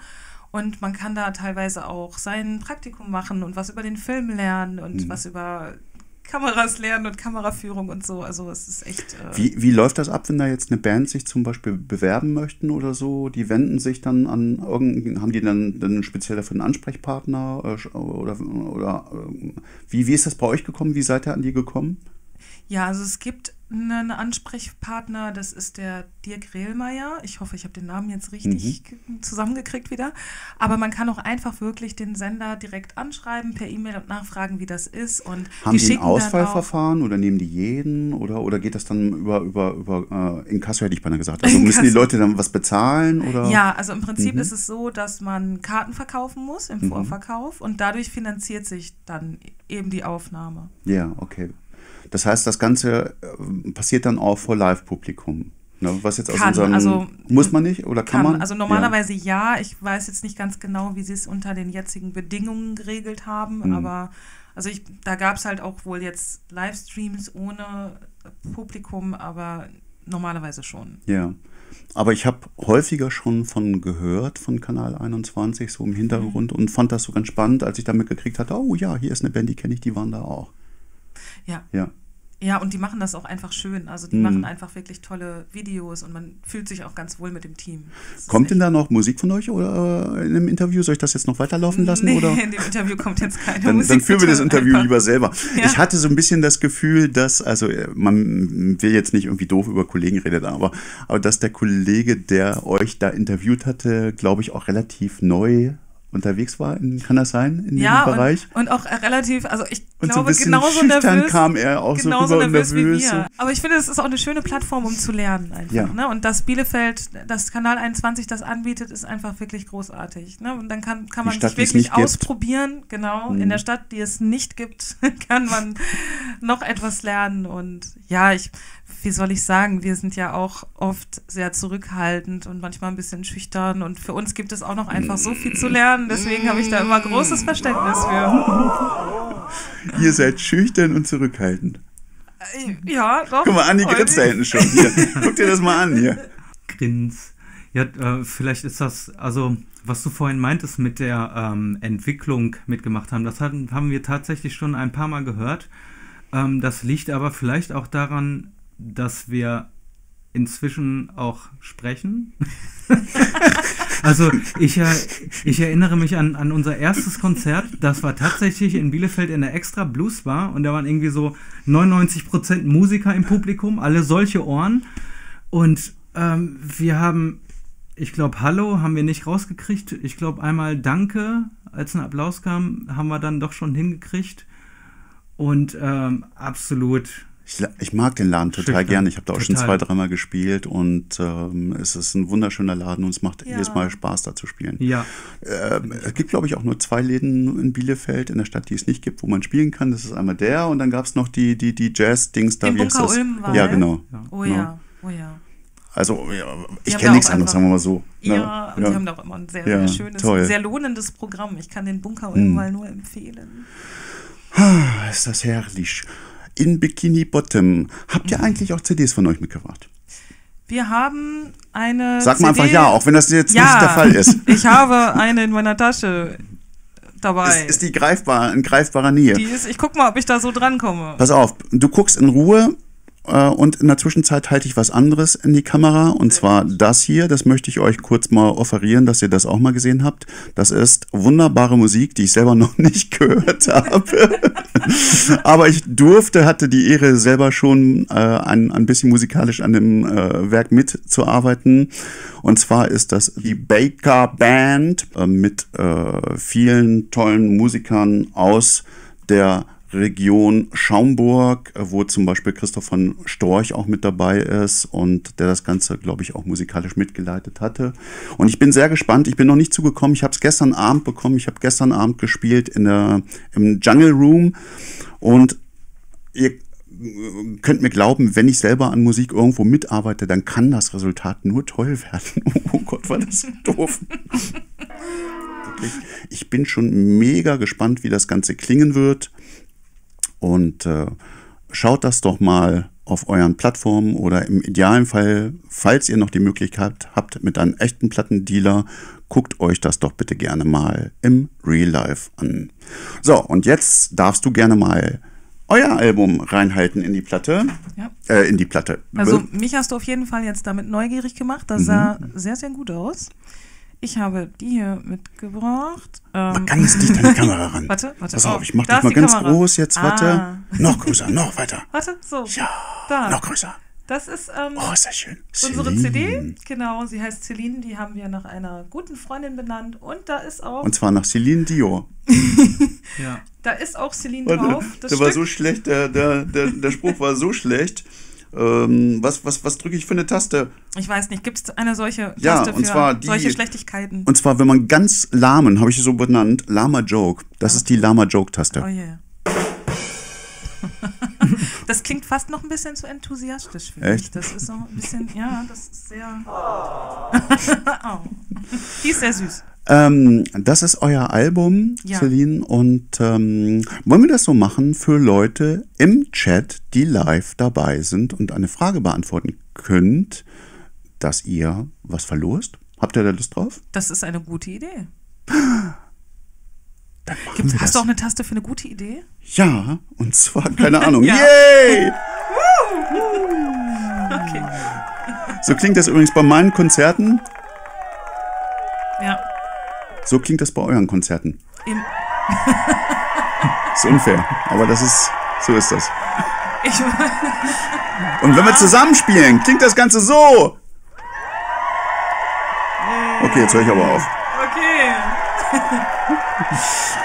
Und man kann da teilweise auch sein Praktikum machen und was über den Film lernen und Mhm. was über Kameras lernen und Kameraführung und so. Also es ist echt. Äh, Wie, wie läuft das ab, wenn da jetzt eine Band sich zum Beispiel bewerben möchten oder so? Die wenden sich dann an irgendeinen, haben die dann, dann speziell dafür einen Ansprechpartner äh, sch- oder, oder äh, wie, wie ist das bei euch gekommen? Wie seid ihr an die gekommen? Ja, also es gibt einen Ansprechpartner, das ist der Dirk Rehlmeier. Ich hoffe, ich habe den Namen jetzt richtig Mhm. ge- zusammengekriegt wieder. Aber man kann auch einfach wirklich den Sender direkt anschreiben per E-Mail und nachfragen, wie das ist. Und Haben die die ein Auswahlverfahren oder nehmen die jeden oder, oder geht das dann über, über, über äh, Inkasso, hätte ich beinahe gesagt. Also müssen die. Leute dann was bezahlen oder? Ja, also im Prinzip Mhm. ist es so, dass man Karten verkaufen muss im Vorverkauf und dadurch finanziert sich dann eben die Aufnahme. Ja, okay. Das heißt, das Ganze äh, passiert dann auch vor Live-Publikum. Ne? Was jetzt aus Kann, unseren. also- muss man nicht oder kann, Kann. man? Also normalerweise ja. Ich weiß jetzt nicht ganz genau, wie sie es unter den jetzigen Bedingungen geregelt haben, Mhm. aber also ich, da gab es halt auch wohl jetzt Livestreams ohne Publikum, aber normalerweise schon. Ja. ja. Aber ich habe häufiger schon von gehört, von Kanal 21, so im Hintergrund Mhm. und fand das so ganz spannend, als ich da mitgekriegt hatte, oh ja, hier ist eine Band, die kenne ich, die waren da auch. Ja. Ja. Ja, und die machen das auch einfach schön. Also die Mhm. machen einfach wirklich tolle Videos und man fühlt sich auch ganz wohl mit dem Team. Das Kommt denn da noch Musik von euch oder äh, in einem Interview? Soll ich das jetzt noch weiterlaufen lassen? Nee, oder? in dem Interview kommt jetzt keine Dann, Musik. dann führen wir das. Interview Einfach- lieber selber. Ja. Ich hatte so ein bisschen das Gefühl, dass, also äh, man will jetzt nicht irgendwie doof über Kollegen reden, aber, aber dass der Kollege, der euch da interviewt hatte, glaube ich, auch relativ neu unterwegs war. In, kann das sein? In Ja, dem Bereich? und, und auch relativ, also ich Und so glaube, bisschen genauso nervös, kam er auch so genauso und nervös, nervös, wie so. wir. Aber ich finde, es ist auch eine schöne Plattform, um zu lernen einfach. Ja. Ne? Und dass Bielefeld, dass Kanal 21 das anbietet, ist einfach wirklich großartig. Ne? Und dann kann, kann man Stadt, sich wirklich nicht gibt. ausprobieren. Genau, Mhm. in der Stadt, die es nicht gibt, kann man noch etwas lernen. Und ja, ich, wie soll ich sagen, wir sind ja auch oft sehr zurückhaltend und manchmal ein bisschen schüchtern. Und für uns gibt es auch noch einfach so viel zu lernen. Deswegen habe ich da immer großes Verständnis für. Ihr seid schüchtern und zurückhaltend. Ja, doch. Guck mal, Andi grinst da hinten schon. Hier, guck dir das mal an hier. Grins. Ja, äh, vielleicht ist das, also was du vorhin meintest mit der ähm, Entwicklung mitgemacht haben, das hatten, haben wir tatsächlich schon ein paar Mal gehört. Ähm, das liegt aber vielleicht auch daran, dass wir inzwischen auch sprechen. also ich, äh, ich erinnere mich an, an unser erstes Konzert. Das war tatsächlich in Bielefeld in der Extra Blues Bar und da waren irgendwie so 99% Musiker im Publikum, alle solche Ohren. Und ähm, wir haben, ich glaube, Hallo haben wir nicht rausgekriegt. Ich glaube, einmal Danke, als ein Applaus kam, haben wir dann doch schon hingekriegt. Und ähm, absolut Ich, ich mag den Laden total Schüchtern. gerne. Ich habe da auch schon Total. zwei, dreimal gespielt und ähm, es ist ein wunderschöner Laden und es macht Ja. jedes Mal Spaß, da zu spielen. Ja, Ähm, es gibt, glaube ich, auch nur zwei Läden in Bielefeld, in der Stadt, die es nicht gibt, wo man spielen kann. Das ist einmal der und dann gab es noch die, die, die Jazz-Dings da. Im wie Bunker das? Ulm war Ja, der? genau. Oh Ja. ja, oh ja. Also, ja, ich kenne nichts anderes, sagen wir mal so. Ja, und die haben da auch immer ein sehr, Ja, sehr schönes, toll. sehr lohnendes Programm. Ich kann den Bunker Ulm Mm. mal nur empfehlen. Ah, ist das herrlich. In Bikini Bottom. Habt ihr eigentlich auch CDs von euch mitgebracht? Wir haben eine. Sag mal CD einfach ja, auch wenn das jetzt ja, nicht der Fall ist. Ich habe eine in meiner Tasche dabei. Ist, ist die greifbar, in greifbarer Nähe? Die ist, ich guck mal, ob ich da so drankomme. Pass auf, du guckst in Ruhe und in der Zwischenzeit halte ich was anderes in die Kamera und zwar das hier. Das möchte ich euch kurz mal offerieren, dass ihr das auch mal gesehen habt. Das ist wunderbare Musik, die ich selber noch nicht gehört habe. Aber ich durfte, hatte die Ehre, selber schon äh, ein, ein bisschen musikalisch an dem äh, Werk mitzuarbeiten. Und zwar ist das die Baker Band äh, mit äh, vielen tollen Musikern aus der Region Schaumburg, wo zum Beispiel Christoph von Storch auch mit dabei ist und der das Ganze, glaube ich, auch musikalisch mitgeleitet hatte. Und ich bin sehr gespannt. Ich bin noch nicht zugekommen. Ich habe es gestern Abend bekommen. Ich habe gestern Abend gespielt in der, im Jungle Room und ihr könnt mir glauben, wenn ich selber an Musik irgendwo mitarbeite, dann kann das Resultat nur toll werden. Oh Gott, war das doof. Wirklich. Ich bin schon mega gespannt, wie das Ganze klingen wird. Und äh, schaut das doch mal auf euren Plattformen oder im idealen Fall, falls ihr noch die Möglichkeit habt, mit einem echten Plattendealer, guckt euch das doch bitte gerne mal im Real Life an. So, und jetzt darfst du gerne mal euer Album reinhalten in die Platte. Ja. Äh, in die Platte. Also mich hast du auf jeden Fall jetzt damit neugierig gemacht. Das sah sehr, sehr gut aus. Ich habe die hier mitgebracht. Man Ähm, kann jetzt nicht an die Kamera ran. Warte, warte. Pass Oh, auf, ich mach da das mal ganz Kamera. groß jetzt. Warte. Ah. Noch größer, noch weiter. Warte, so. Ja, da. noch größer. Das ist ähm, Oh, ist das schön. unsere Celine. CD. Genau, sie heißt Celine. Die haben wir nach einer guten Freundin benannt. Und da ist auch, Und zwar nach Celine Dior. Ja. da ist auch Celine Warte, drauf. Das der war Stück. so schlecht, der, der, der, der Spruch war so schlecht. Ähm, was was, was drücke ich für eine Taste? Ich weiß nicht, gibt es eine solche Ja, Taste und für zwar die- solche Schlechtigkeiten? Und zwar, wenn man ganz lahmen, habe ich es so benannt, Lama Joke. Das ist die Lama Joke-Taste. Oh yeah. das klingt fast noch ein bisschen zu enthusiastisch, finde Echt? ich. Das ist so ein bisschen, ja, das ist sehr. oh. Die ist sehr süß. Ähm, das ist euer Album, Ja. Celine. Und ähm, wollen wir das so machen für Leute im Chat, die live dabei sind und eine Frage beantworten könnt, dass ihr was verlost? Habt ihr da Lust drauf? Das ist eine gute Idee. Dann wir hast das. du auch eine Taste für eine gute Idee? Ja, und zwar, keine Ahnung. Ja. Yay! Okay. So klingt das übrigens bei meinen Konzerten. Ja. So klingt das bei euren Konzerten. Im, Ist unfair, aber das ist, so ist das. ich, Und wenn wir zusammenspielen, klingt das Ganze so. Okay, jetzt höre ich aber auf. okay.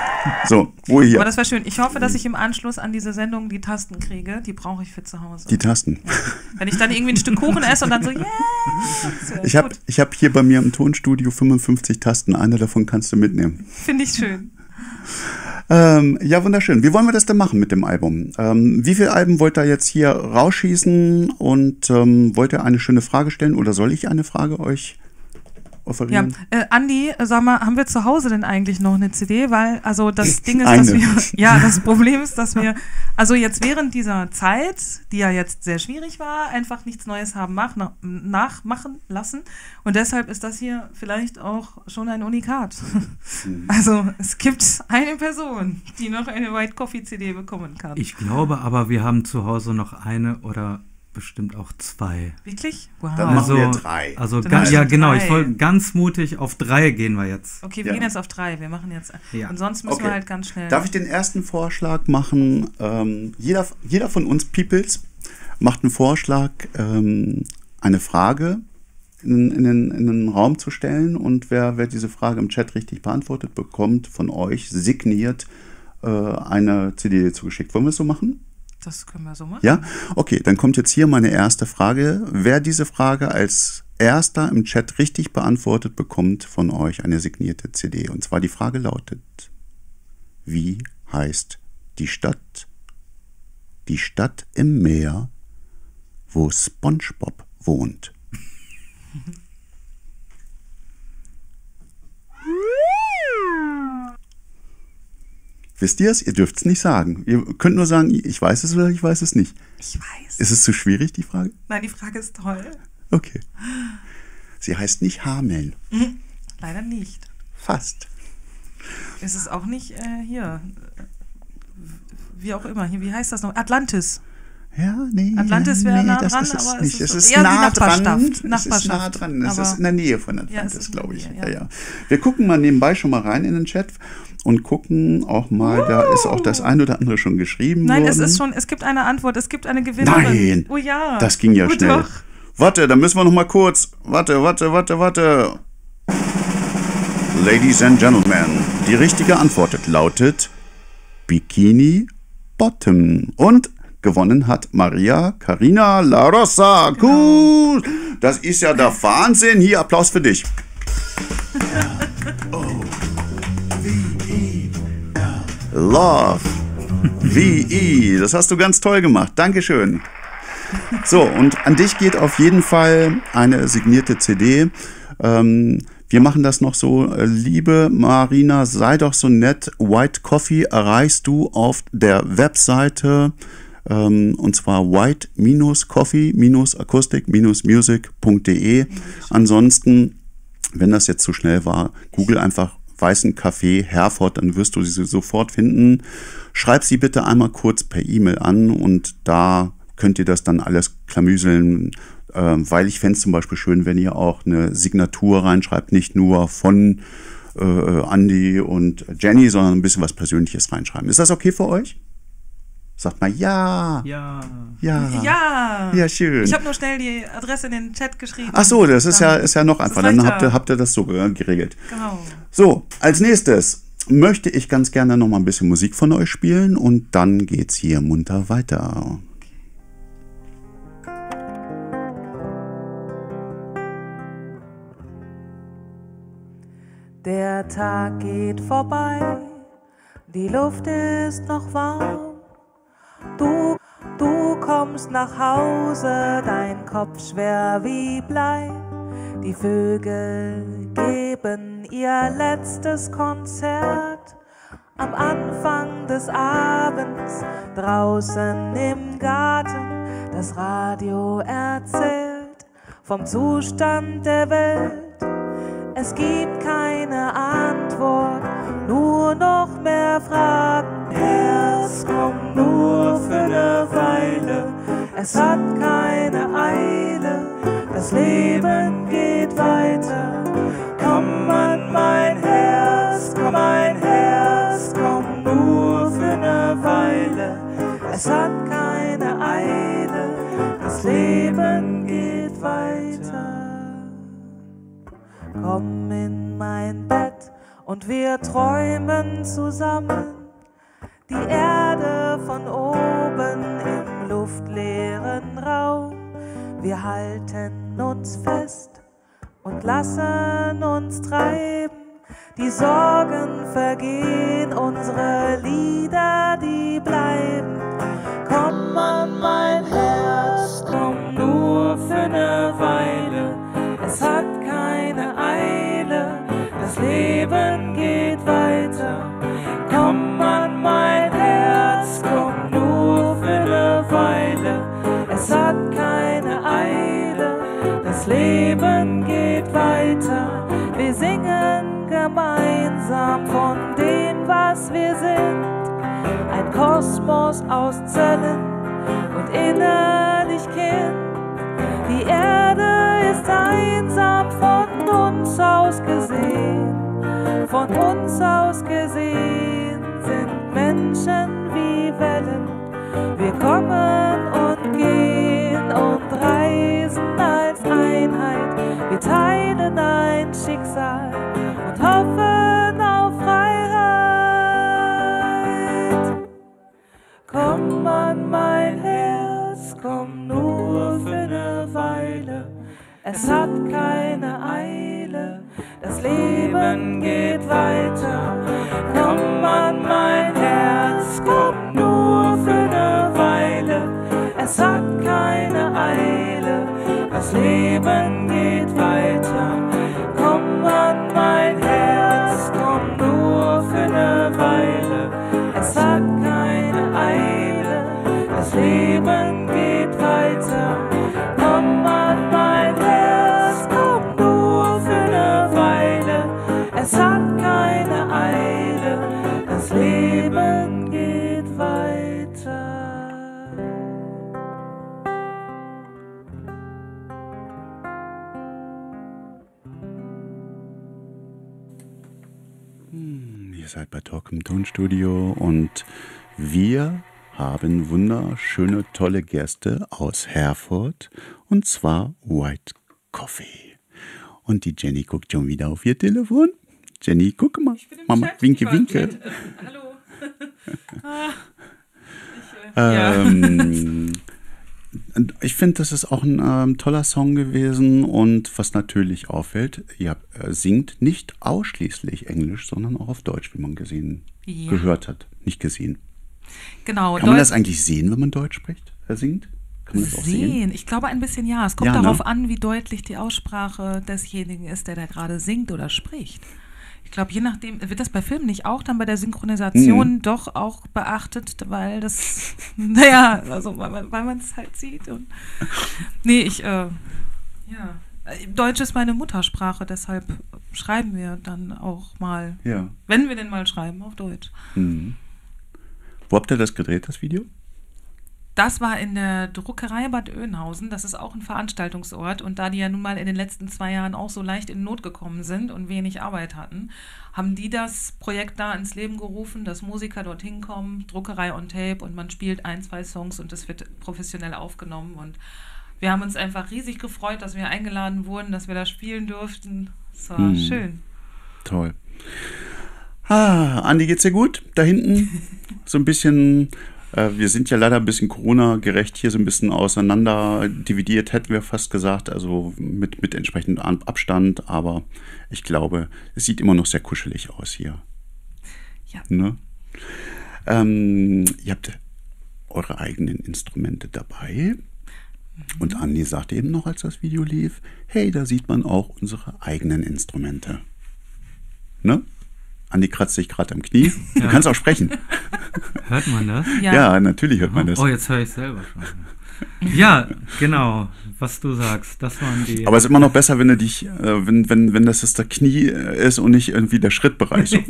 So, Ruhe Aber hier. das war schön. Ich hoffe, dass ich im Anschluss an diese Sendung die Tasten kriege. Die brauche ich für zu Hause. Die Tasten. Wenn ich dann irgendwie ein Stück Kuchen esse und dann so, yeah. Ich habe hab hier bei mir im Tonstudio 55 Tasten. Eine davon kannst du mitnehmen. Finde ich schön. Ähm, ja, wunderschön. Wie wollen wir das denn machen mit dem Album? Ähm, wie viele Alben wollt ihr jetzt hier rausschießen? Und ähm, wollt ihr eine schöne Frage stellen oder soll ich eine Frage euch Ja, offerieren? äh, Andi, sag mal, haben wir zu Hause denn eigentlich noch eine CD? Weil, also das Ding ist, Eine. dass wir, ja, das Problem ist, dass wir, also jetzt während dieser Zeit, die ja jetzt sehr schwierig war, einfach nichts Neues haben mach, na, nachmachen lassen. Und deshalb ist das hier vielleicht auch schon ein Unikat. Mhm. Also es gibt eine Person, die noch eine White Coffee CD bekommen kann. Ich glaube aber, wir haben zu Hause noch eine oder bestimmt auch zwei. Wirklich? Wow. Dann machen wir drei. Also Dann ga, machen ja, wir genau. Ich drei. wollte ganz mutig auf drei gehen wir jetzt. Okay, wir Ja. gehen jetzt auf drei. Wir machen jetzt. Ja. Und sonst müssen wir Okay. halt ganz schnell. Darf ich den ersten Vorschlag machen? Ähm, jeder, jeder von uns Peoples macht einen Vorschlag, ähm, eine Frage in, in, den, in den Raum zu stellen und wer, wer diese Frage im Chat richtig beantwortet, bekommt von euch signiert äh, eine CD zugeschickt. Wollen wir es so machen? Das können wir so machen. Ja? Okay, dann kommt jetzt hier meine erste Frage. Wer diese Frage als erster im Chat richtig beantwortet, bekommt von euch eine signierte CD. Und zwar die Frage lautet, wie heißt die Stadt? Die Stadt im Meer, wo SpongeBob wohnt. Wisst ihr es? Ihr dürft es nicht sagen. Ihr könnt nur sagen, ich weiß es oder ich weiß es nicht. Ich weiß. Ist es zu schwierig, die Frage? Nein, die Frage ist toll. Okay. Sie heißt nicht Hameln. Leider nicht. Fast. Es ist auch nicht äh, hier. Wie auch immer. Hier, wie heißt das noch? Atlantis. Ja, nee. Atlantis wäre nee, nah das dran, ist es aber es nicht. ist Es ist nah dran. Nachbarschaft. Es ist nah dran. Es ist in der Nähe von Ja, Atlantis, in glaube ich. Nähe, Ja, ja. ja. Wir gucken mal nebenbei schon mal rein in den Chat und gucken auch mal, da ist auch das ein oder andere schon geschrieben Nein, worden. es ist schon, es gibt eine Antwort, es gibt eine Gewinnerin. Nein. Oh ja. Das ging ja oh, schnell. Doch. Warte, da müssen wir noch mal kurz. Warte, warte, warte, warte. Ladies and Gentlemen, die richtige Antwort lautet Bikini Bottom. Und gewonnen hat Maria Carina La Rosa. Cool. Das ist ja der Wahnsinn. Hier, Applaus für dich. Love. V.E. Das hast du ganz toll gemacht. Dankeschön. So, und an dich geht auf jeden Fall eine signierte CD. Ähm, wir machen das noch so. Liebe Marina, sei doch so nett. White Coffee erreichst du auf der Webseite ähm, und zwar white-coffee-akustik-music.de. Ansonsten, wenn das jetzt zu schnell war, google einfach weißen Kaffee Herford, dann wirst du sie sofort finden. Schreib sie bitte einmal kurz per E-Mail an und da könnt ihr das dann alles klamüseln, Ähm, weil ich fände es zum Beispiel schön, wenn ihr auch eine Signatur reinschreibt, nicht nur von äh, Andy und Jenny, sondern ein bisschen was Persönliches reinschreiben. Ist das okay für euch? Sagt mal ja. Ja. Ja. Ja. Ja, schön. Ich habe nur schnell die Adresse in den Chat geschrieben. Ach so, das ist ja, ist ja noch einfach. Dann habt ihr, habt ihr das so äh, geregelt. Genau. So, als nächstes möchte ich ganz gerne noch mal ein bisschen Musik von euch spielen und dann geht's hier munter weiter. Der Tag geht vorbei, die Luft ist noch warm. Du, du kommst nach Hause, dein Kopf schwer wie Blei. Die Vögel geben ihr letztes Konzert. Am Anfang des Abends, draußen im Garten, das Radio erzählt vom Zustand der Welt. Es gibt keine Antwort, nur noch mehr Fragen. Komm nur für eine Weile. Es hat keine Eile, das Leben geht weiter. Komm an mein Herz, komm mein Herz, komm nur für eine Weile. Es hat keine Eile, das Leben geht weiter. Komm in mein Bett und wir träumen zusammen. Die Erde von oben im luftleeren Raum. Wir halten uns fest und lassen uns treiben. Die Sorgen vergehen, unsere Lieder, die bleiben. Komm an mein Herz, komm nur für eine Weile. Es hat keine Eile, das Leben geht weiter. Komm an mein Leben geht weiter. Wir singen gemeinsam von dem, was wir sind. Ein Kosmos aus Zellen und innerlich Kind. Die Erde ist einsam von uns aus gesehen. Von uns aus gesehen sind Menschen wie Wellen. Wir kommen und Wir teilen ein Schicksal und hoffen auf Freiheit. Komm an mein Herz, komm nur für eine Weile. Es hat keine Eile, das Leben geht weiter. Komm an mein Herz, komm nur für eine Weile. Es hat keine Eile, das Leben geht weiter. Komm an mein Herz, komm nur für eine Weile. Es hat keine Eile, das Leben seid bei Talk im Tonstudio und wir haben wunderschöne, tolle Gäste aus Herford und zwar White Coffee. Und die Jenny guckt schon wieder auf ihr Telefon. Jenny, guck mal. Mama, winke, winke. Hallo. Ähm, und ich finde, das ist auch ein ähm, toller Song gewesen und was natürlich auffällt, ihr äh, singt nicht ausschließlich Englisch, sondern auch auf Deutsch, wie man gesehen, Ja. gehört hat, nicht gesehen. Genau. Kann man Deut- das eigentlich sehen, wenn man Deutsch spricht, er singt? Kann man das auch sehen? Sehen. Ich glaube ein bisschen ja. Es kommt Ja, ne? darauf an, wie deutlich die Aussprache desjenigen ist, der da gerade singt oder spricht. Ich glaube, je nachdem, wird das bei Filmen nicht auch dann bei der Synchronisation Mhm. doch auch beachtet, weil das, naja, also weil man es halt sieht. Und, nee, ich, äh, ja. Deutsch ist meine Muttersprache, deshalb schreiben wir dann auch mal, Ja. wenn wir denn mal schreiben, auf Deutsch. Mhm. Wo habt ihr das gedreht, das Video? Das war in der Druckerei Bad Oeynhausen. Das ist auch ein Veranstaltungsort. Und da die ja nun mal in den letzten zwei Jahren auch so leicht in Not gekommen sind und wenig Arbeit hatten, haben die das Projekt da ins Leben gerufen, dass Musiker dorthin kommen, Druckerei on Tape und man spielt ein, zwei Songs und das wird professionell aufgenommen. Und wir haben uns einfach riesig gefreut, dass wir eingeladen wurden, dass wir da spielen durften. Es war Hm. schön. Toll. Ah, Andi, geht's dir gut? Da hinten? So ein bisschen, wir sind ja leider ein bisschen Corona-gerecht hier, so ein bisschen auseinander dividiert, hätten wir fast gesagt, also mit, mit entsprechendem An- Abstand, aber ich glaube, es sieht immer noch sehr kuschelig aus hier. Ja. Ne? Ähm, ihr habt eure eigenen Instrumente dabei. Und Andi sagte eben noch, als das Video lief, hey, da sieht man auch unsere eigenen Instrumente. Ne? Andi kratzt sich gerade am Knie. Du Ja. kannst auch sprechen. Hört man das? Ja, natürlich hört man das. Oh, jetzt höre ich selber schon. Ja, genau, was du sagst. Das waren die. Aber es ist immer noch besser, wenn du dich, äh, wenn, wenn, wenn das das der Knie äh, ist und nicht irgendwie der Schrittbereich. So.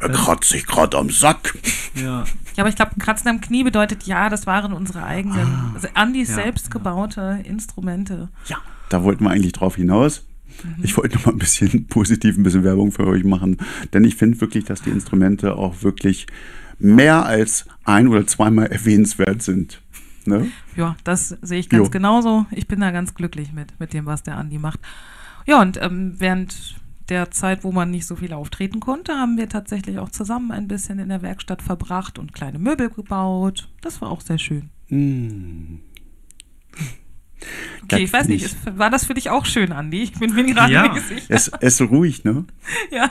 Er kratzt sich gerade am Sack. ja, Ja, aber ich glaube, Kratzen am Knie bedeutet ja, das waren unsere eigenen, also Andys Ja, selbst gebaute Instrumente. Ja, da wollten wir eigentlich drauf hinaus. Ich wollte noch mal ein bisschen positiv, ein bisschen Werbung für euch machen, denn ich finde wirklich, dass die Instrumente auch wirklich mehr als ein- oder zweimal erwähnenswert sind. Ne? Ja, das sehe ich ganz Jo. genauso. Ich bin da ganz glücklich mit, mit dem, was der Andi macht. Ja, und ähm, während der Zeit, wo man nicht so viel auftreten konnte, haben wir tatsächlich auch zusammen ein bisschen in der Werkstatt verbracht und kleine Möbel gebaut. Das war auch sehr schön. Hm. Okay, ich weiß nicht, nicht. war das für dich auch schön, Andi? Ich bin mir gerade Ja. nicht sicher. Es, es ist ruhig, ne? Ja.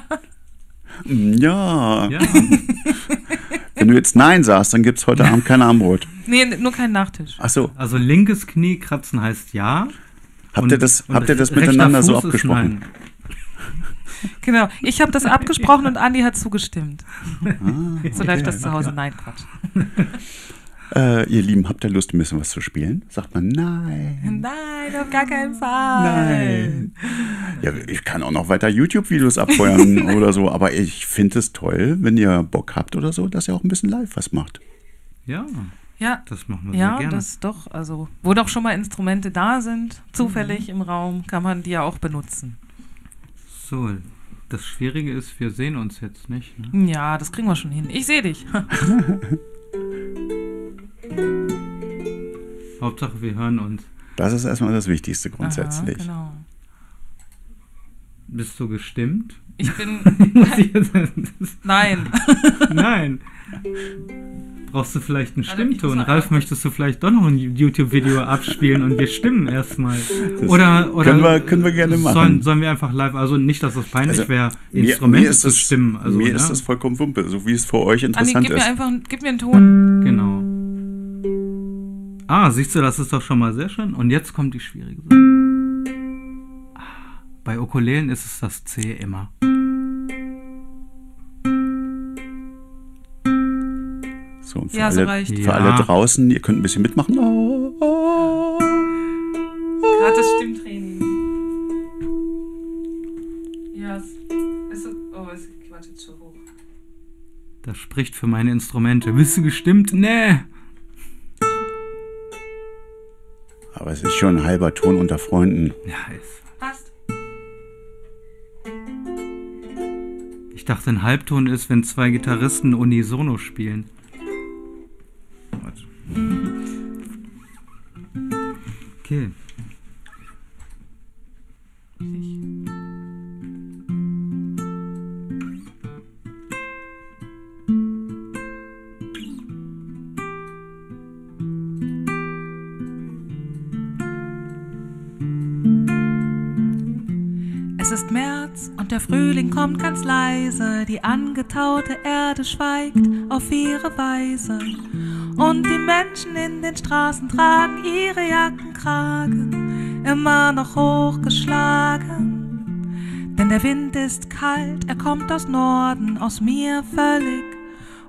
Ja. ja. Wenn du jetzt Nein sagst, dann gibt es heute Abend kein Armbrot. Nee, nur kein Nachtisch. Ach so, Also linkes Knie kratzen heißt ja. habt ihr das, und habt ihr das miteinander so Fuß ist abgesprochen? nein. Genau, ich habe das abgesprochen und Andi hat zugestimmt. Ah, So läuft das zu Hause. Nein, Quatsch. Äh, ihr Lieben, habt ihr Lust, ein bisschen was zu spielen? Sagt man nein. Nein, auf gar keinen Fall. Nein. Ja, ich kann auch noch weiter YouTube-Videos abfeuern oder so, aber ich finde es toll, wenn ihr Bock habt oder so, dass ihr auch ein bisschen live was macht. Ja, Ja, das machen wir ja, sehr gerne. das doch. Also, wo doch schon mal Instrumente da sind, zufällig im Raum, kann man die ja auch benutzen. So, das Schwierige ist, wir sehen uns jetzt nicht. Ne? Ja, das kriegen wir schon hin. Ich sehe dich. Hauptsache, wir hören uns. Das ist erstmal das Wichtigste grundsätzlich. Aha, genau. Bist du gestimmt? Ich bin. Nein. Nein. Brauchst du vielleicht einen Stimmton? Ralf, möchtest du vielleicht doch noch ein YouTube-Video abspielen und wir stimmen erstmal? Oder, oder können wir- können wir gerne machen. Sollen, sollen wir einfach live, also nicht, dass es peinlich Also, wäre, Mir, Instrumente mir ist zu es, stimmen. Also, mir ne? ist es vollkommen wumpe, so wie es für euch interessant gib mir ist. einfach gib mir einen Ton. Genau. Ah, siehst du, das ist doch schon mal sehr schön. Und jetzt kommt die schwierige Sache. Ah, Bei Ukulelen ist es das C immer. So, und für, Ja, so alle, reicht. für Ja. alle draußen, ihr könnt ein bisschen mitmachen. Oh, oh. Gratis Stimmtraining. Ja, es ist. Oh, es ist Quatsch, jetzt zu hoch. Das spricht für meine Instrumente. Bist du gestimmt? Nee. Aber es ist schon ein halber Ton unter Freunden. Ja, ist. Passt. Ich dachte, ein Halbton ist, wenn zwei Gitarristen unisono spielen. Okay. Es ist März und der Frühling kommt ganz leise, die angetaute Erde schweigt auf ihre Weise. Und die Menschen in den Straßen tragen ihre Jackenkragen immer noch hochgeschlagen. Denn der Wind ist kalt, er kommt aus Norden, aus mir völlig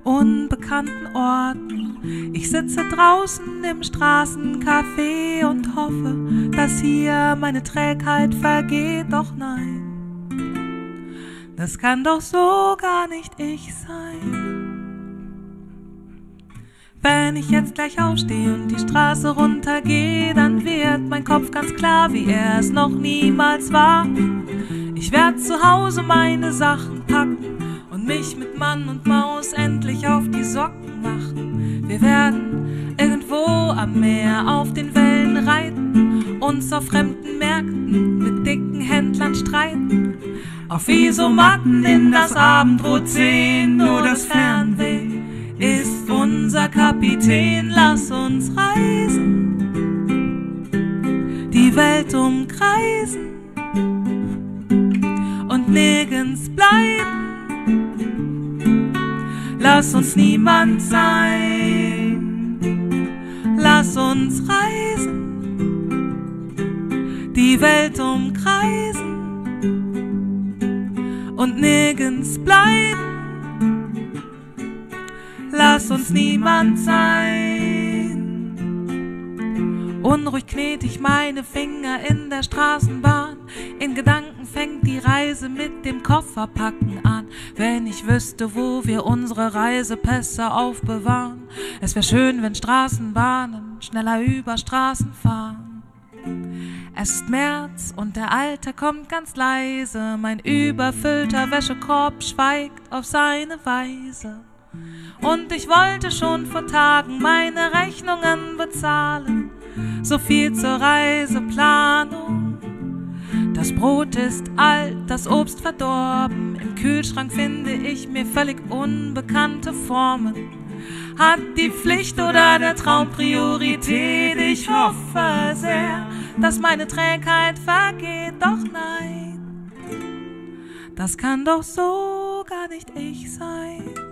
unbekannten Orten. Ich sitze draußen im Straßencafé und hoffe, dass hier meine Trägheit vergeht, doch nein. Das kann doch so gar nicht ich sein. Wenn ich jetzt gleich aufstehe und die Straße runtergehe, dann wird mein Kopf ganz klar, wie er es noch niemals war. Ich werd zu Hause meine Sachen packen und mich mit Mann und Maus endlich auf die Socken machen. Wir werden irgendwo am Meer auf den Wellen reiten, uns auf fremden Märkten mit dicken Händlern streiten. Auf Isomatten in das Abendrot sehen, nur das Fernweh ist unser Kapitän. Lass uns reisen, die Welt umkreisen und nirgends bleiben. Lass uns niemand sein, lass uns reisen, die Welt umkreisen und nirgends bleiben. Lass uns niemand sein. Unruhig knete ich meine Finger in der Straßenbahn. In Gedanken fängt die Reise mit dem Kofferpacken an. Wenn ich wüsste, wo wir unsere Reisepässe aufbewahren. Es wäre schön, wenn Straßenbahnen schneller über Straßen fahren. Es ist März und der Alte kommt ganz leise. Mein überfüllter Wäschekorb schweigt auf seine Weise. Und ich wollte schon vor Tagen meine Rechnungen bezahlen. So viel zur Reiseplanung. Das Brot ist alt, das Obst verdorben. Im Kühlschrank finde ich mir völlig unbekannte Formen. Hat die Pflicht oder der Traum Priorität? Ich hoffe sehr, dass meine Trägheit vergeht. Doch nein, das kann doch so gar nicht ich sein.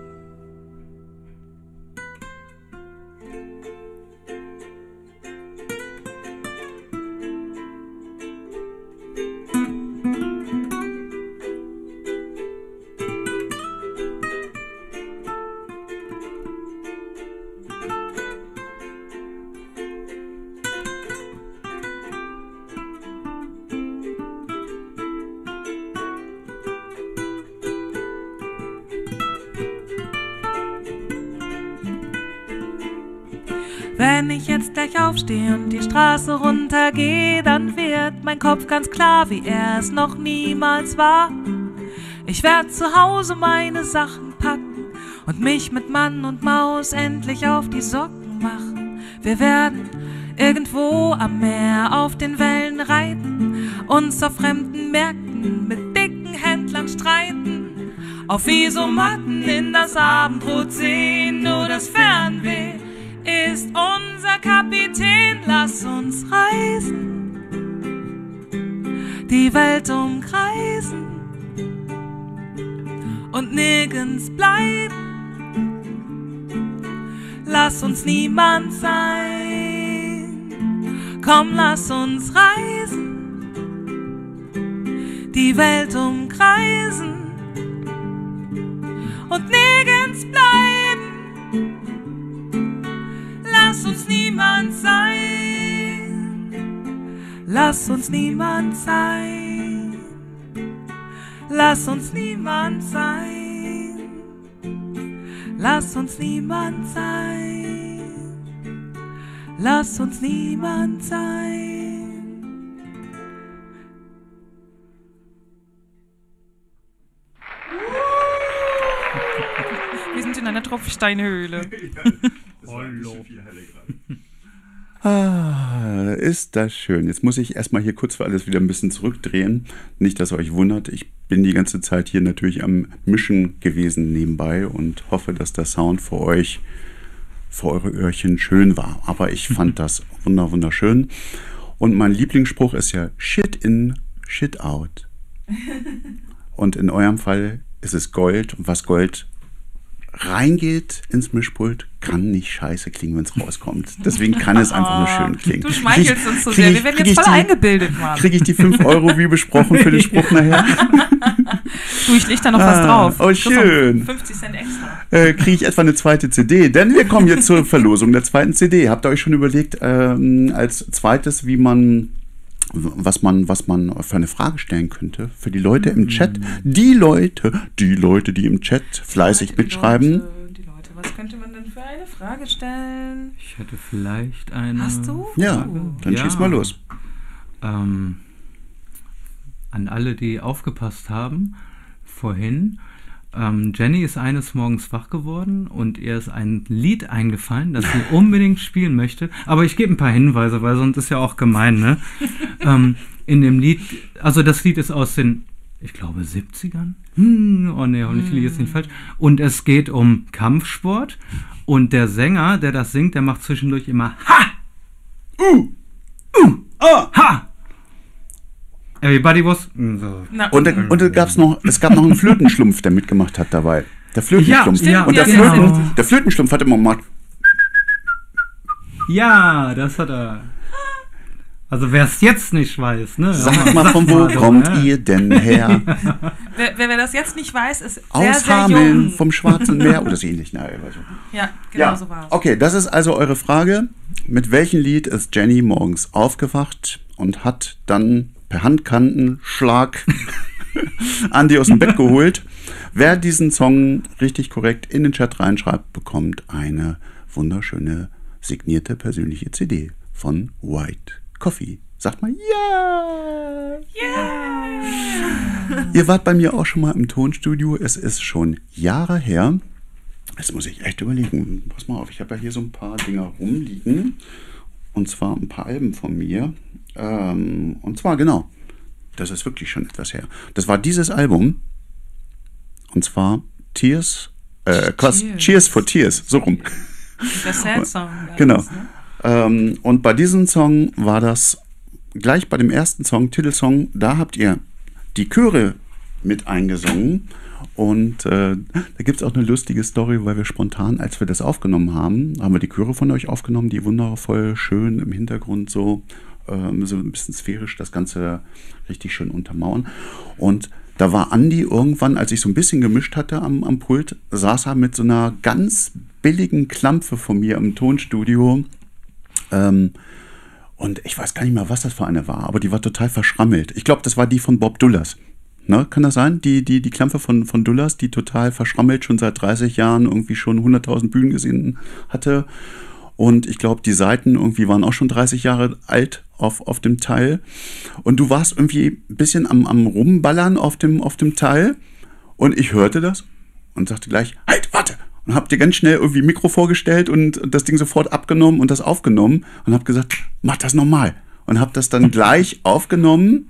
Gleich aufstehe und die Straße runtergehe, dann wird mein Kopf ganz klar, wie er es noch niemals war. Ich werd zu Hause meine Sachen packen und mich mit Mann und Maus endlich auf die Socken machen. Wir werden irgendwo am Meer auf den Wellen reiten, uns auf fremden Märkten mit dicken Händlern streiten, auf Isomatten in das Abendrot sehen, nur das Fernweh ist unser Kapitän. Lass uns reisen, die Welt umkreisen und nirgends bleiben. Lass uns niemand sein. Komm, lass uns reisen, die Welt umkreisen und nirgends bleiben. Lass uns niemand sein. Lass uns niemand sein. Lass uns niemand sein. Lass uns niemand sein. Lass uns niemand sein. Wir sind in einer Tropfsteinhöhle. Ah, ist das schön. Jetzt muss ich erstmal hier kurz für alles wieder ein bisschen zurückdrehen. Nicht, dass ihr euch wundert. Ich bin die ganze Zeit hier natürlich am Mischen gewesen nebenbei und hoffe, dass der Sound für euch, für eure Öhrchen schön war. Aber ich fand das wunder wunderschön. Und mein Lieblingsspruch ist ja Shit in, Shit out. Und in eurem Fall ist es Gold. Und was Gold reingeht ins Mischpult, kann nicht scheiße klingen, wenn es rauskommt. Deswegen kann es einfach nur schön klingen. Du schmeichelst uns so sehr. Wir werden jetzt voll die- eingebildet, Mann. Kriege ich die 5 Euro wie besprochen für den Spruch nachher? Du, ich leg da noch was Ah, drauf. oh, schön. 50 Cent extra. äh, kriege ich etwa eine zweite CD. Denn wir kommen jetzt zur Verlosung der zweiten CD. Habt ihr euch schon überlegt, ähm, als zweites, wie man, was man, was man für eine Frage stellen könnte für die Leute im Chat? Die Leute, die Leute, die im Chat fleißig Die mitschreiben. Leute, die Leute, was könnte man denn für eine Frage stellen? Ich hätte vielleicht eine. Hast du? Ja, Frage. dann schieß mal los. Ähm, an alle, die aufgepasst haben, vorhin. Ähm, Jenny ist eines Morgens wach geworden und ihr ist ein Lied eingefallen, das sie unbedingt spielen möchte. Aber ich gebe ein paar Hinweise, weil sonst ist ja auch gemein, ne? ähm, in dem Lied, also das Lied ist aus den, ich glaube, 70ern. Hm, oh ne, hoffentlich liege ich jetzt nicht falsch. Und es geht um Kampfsport. Und der Sänger, der das singt, der macht zwischendurch immer Ha! Uh! Uh! Oh! Ha! Everybody was. So. Na, Und, da- und da gab's noch, es gab noch einen Flötenschlumpf, der mitgemacht hat dabei. Der Flötenschlumpf. Ja, ja, und der, ja, Flöten, genau. der Flötenschlumpf hat immer gemacht. Ja, das hat er. Also wer es jetzt nicht weiß, ne? Sag mal, von wo kommt ne? ihr denn her? wer, wer, das jetzt nicht weiß, ist sehr, Aus sehr Hameln, jung. vom Schwarzen Meer oder so ähnlich. Na. Ja, genau so war es. Okay, das ist also eure Frage. Mit welchem Lied ist Jenny morgens aufgewacht und hat dann per Handkantenschlag Andi aus dem Bett geholt? Wer diesen Song richtig korrekt in den Chat reinschreibt, bekommt eine wunderschöne signierte persönliche CD von White Coffee. Sagt mal ja! Ihr wart bei mir auch schon mal im Tonstudio. Es ist schon Jahre her. Jetzt muss ich echt überlegen. Pass mal auf, ich habe ja hier so ein paar Dinger rumliegen. Und zwar ein paar Alben von mir. Ähm, und zwar genau. Das ist wirklich schon etwas her. Das war dieses Album. Und zwar Tears. Äh, Quatsch, Cheers. Cheers for Tears. So rum. Der Sad Song. Genau. damals, ne? Ähm, und bei diesem Song war das gleich bei dem ersten Song, Titelsong, da habt ihr die Chöre mit eingesungen. Und äh, da gibt es auch eine lustige Story, weil wir spontan, als wir das aufgenommen haben, haben wir die Chöre von euch aufgenommen, die wundervoll schön im Hintergrund so, ähm, so ein bisschen sphärisch das Ganze richtig schön untermauern. Und da war Andi irgendwann, als ich so ein bisschen gemischt hatte am, am Pult, saß er mit so einer ganz billigen Klampfe von mir im Tonstudio. Ähm, und ich weiß gar nicht mehr, was das für eine war, aber die war total verschrammelt. Ich glaube, das war die von Bob Dullas. Ne, kann das sein? Die, die, die Klampfe von, von Dullas, die total verschrammelt schon seit 30 Jahren irgendwie schon 100.000 Bühnen gesehen hatte. Und ich glaube, die Seiten irgendwie waren auch schon 30 Jahre alt auf, auf dem Teil. Und du warst irgendwie ein bisschen am, am Rumballern auf dem, auf dem Teil. Und ich hörte das und sagte gleich, halt, warte! Und hab dir ganz schnell irgendwie Mikro vorgestellt und das Ding sofort abgenommen und das aufgenommen und hab gesagt, mach das normal. Und hab das dann gleich aufgenommen.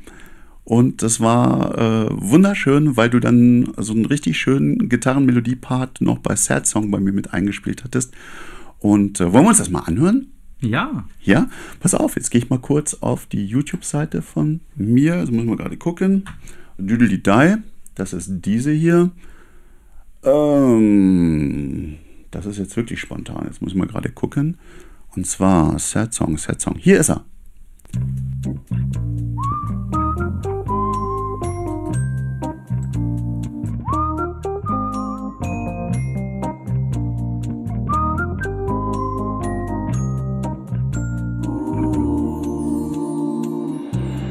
Und das war äh, wunderschön, weil du dann so einen richtig schönen Gitarrenmelodie-Part noch bei Sad Song bei mir mit eingespielt hattest. Und äh, wollen wir uns das mal anhören? Ja. Ja, pass auf, jetzt gehe ich mal kurz auf die YouTube-Seite von mir. Also müssen wir gerade gucken. Düdel die das ist diese hier. Ähm, das ist jetzt wirklich spontan. Jetzt muss ich mal gerade gucken. Und zwar Sad Song, Sad Song. Hier ist er.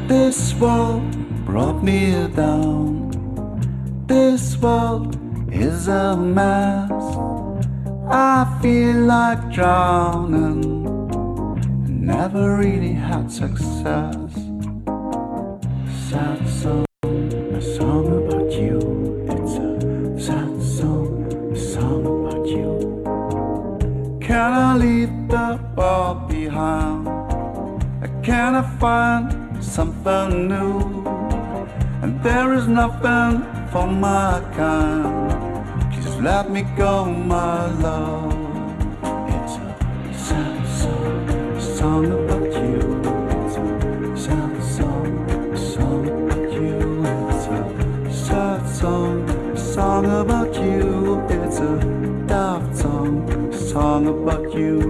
This world brought me down. This world is a mess. I feel like drowning. Never really had success. Sad song, a song about you. It's a sad song, a song about you. Can I leave the world behind? Can I find something new? And there is nothing for my kind. Please let me go, my love. It's a sad song, a song about you. It's a sad song, a song about you. It's a sad song, a song about you. It's a daft song, a song about you.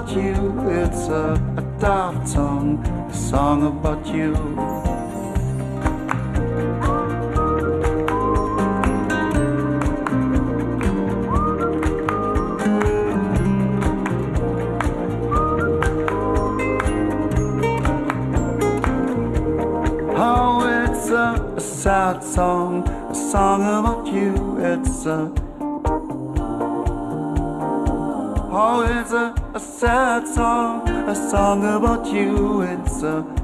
About you. It's a, a daft song, a song about you. Oh, it's a, sad song, a song about you. It's a. Oh, it's a sad song, a song about you. It's a.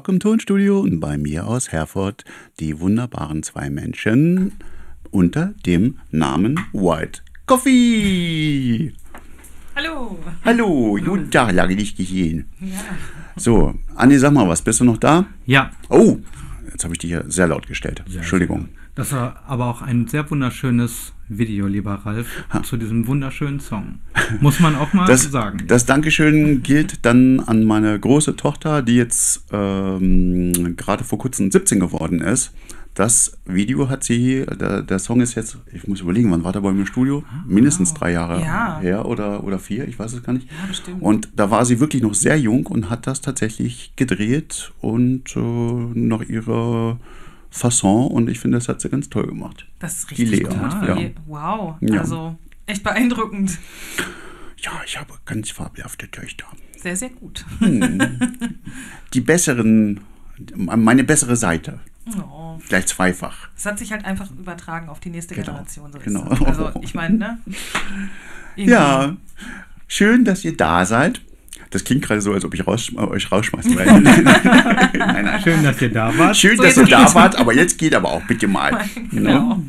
Talk im Tonstudio und bei mir aus Herford die wunderbaren zwei Menschen unter dem Namen White Coffee. Hallo. Hallo, guten Tag, lange nicht gesehen. So, Andi, sag mal was, bist du noch da? Ja, Oh, jetzt habe ich dich ja sehr laut gestellt. Entschuldigung. das war aber auch ein sehr wunderschönes Video, lieber Ralf, zu diesem wunderschönen Song. Muss man auch mal Das, sagen. das Dankeschön gilt dann an meine große Tochter, die jetzt ähm, gerade vor kurzem 17 geworden ist. Das Video hat sie, der, der Song ist jetzt, ich muss überlegen, wann war der bei mir im Studio? Mindestens drei Jahre Ja. her oder, oder vier, ich weiß es gar nicht. Ja, bestimmt. Und da war sie wirklich noch sehr jung und hat das tatsächlich gedreht und äh, nach ihrer Fasson und ich finde, das hat sie ganz toll gemacht. Das ist Die richtig Lea, gut. ja. Wow. Ja. Also echt beeindruckend. Ja, ich habe ganz fabelhafte Töchter. Sehr, sehr gut. Die besseren, meine bessere Seite. Oh. Gleich zweifach. Es hat sich halt einfach übertragen auf die nächste Genau, Generation. So genau. Also ich meine, ne? Irgendwie- Ja, schön, dass ihr da seid. Das klingt gerade so, als ob ich raus, euch rausschmeißen will. nein, nein. Schön, dass ihr da wart. Schön, So, dass ihr da wart, aber jetzt geht aber auch bitte mal. Genau.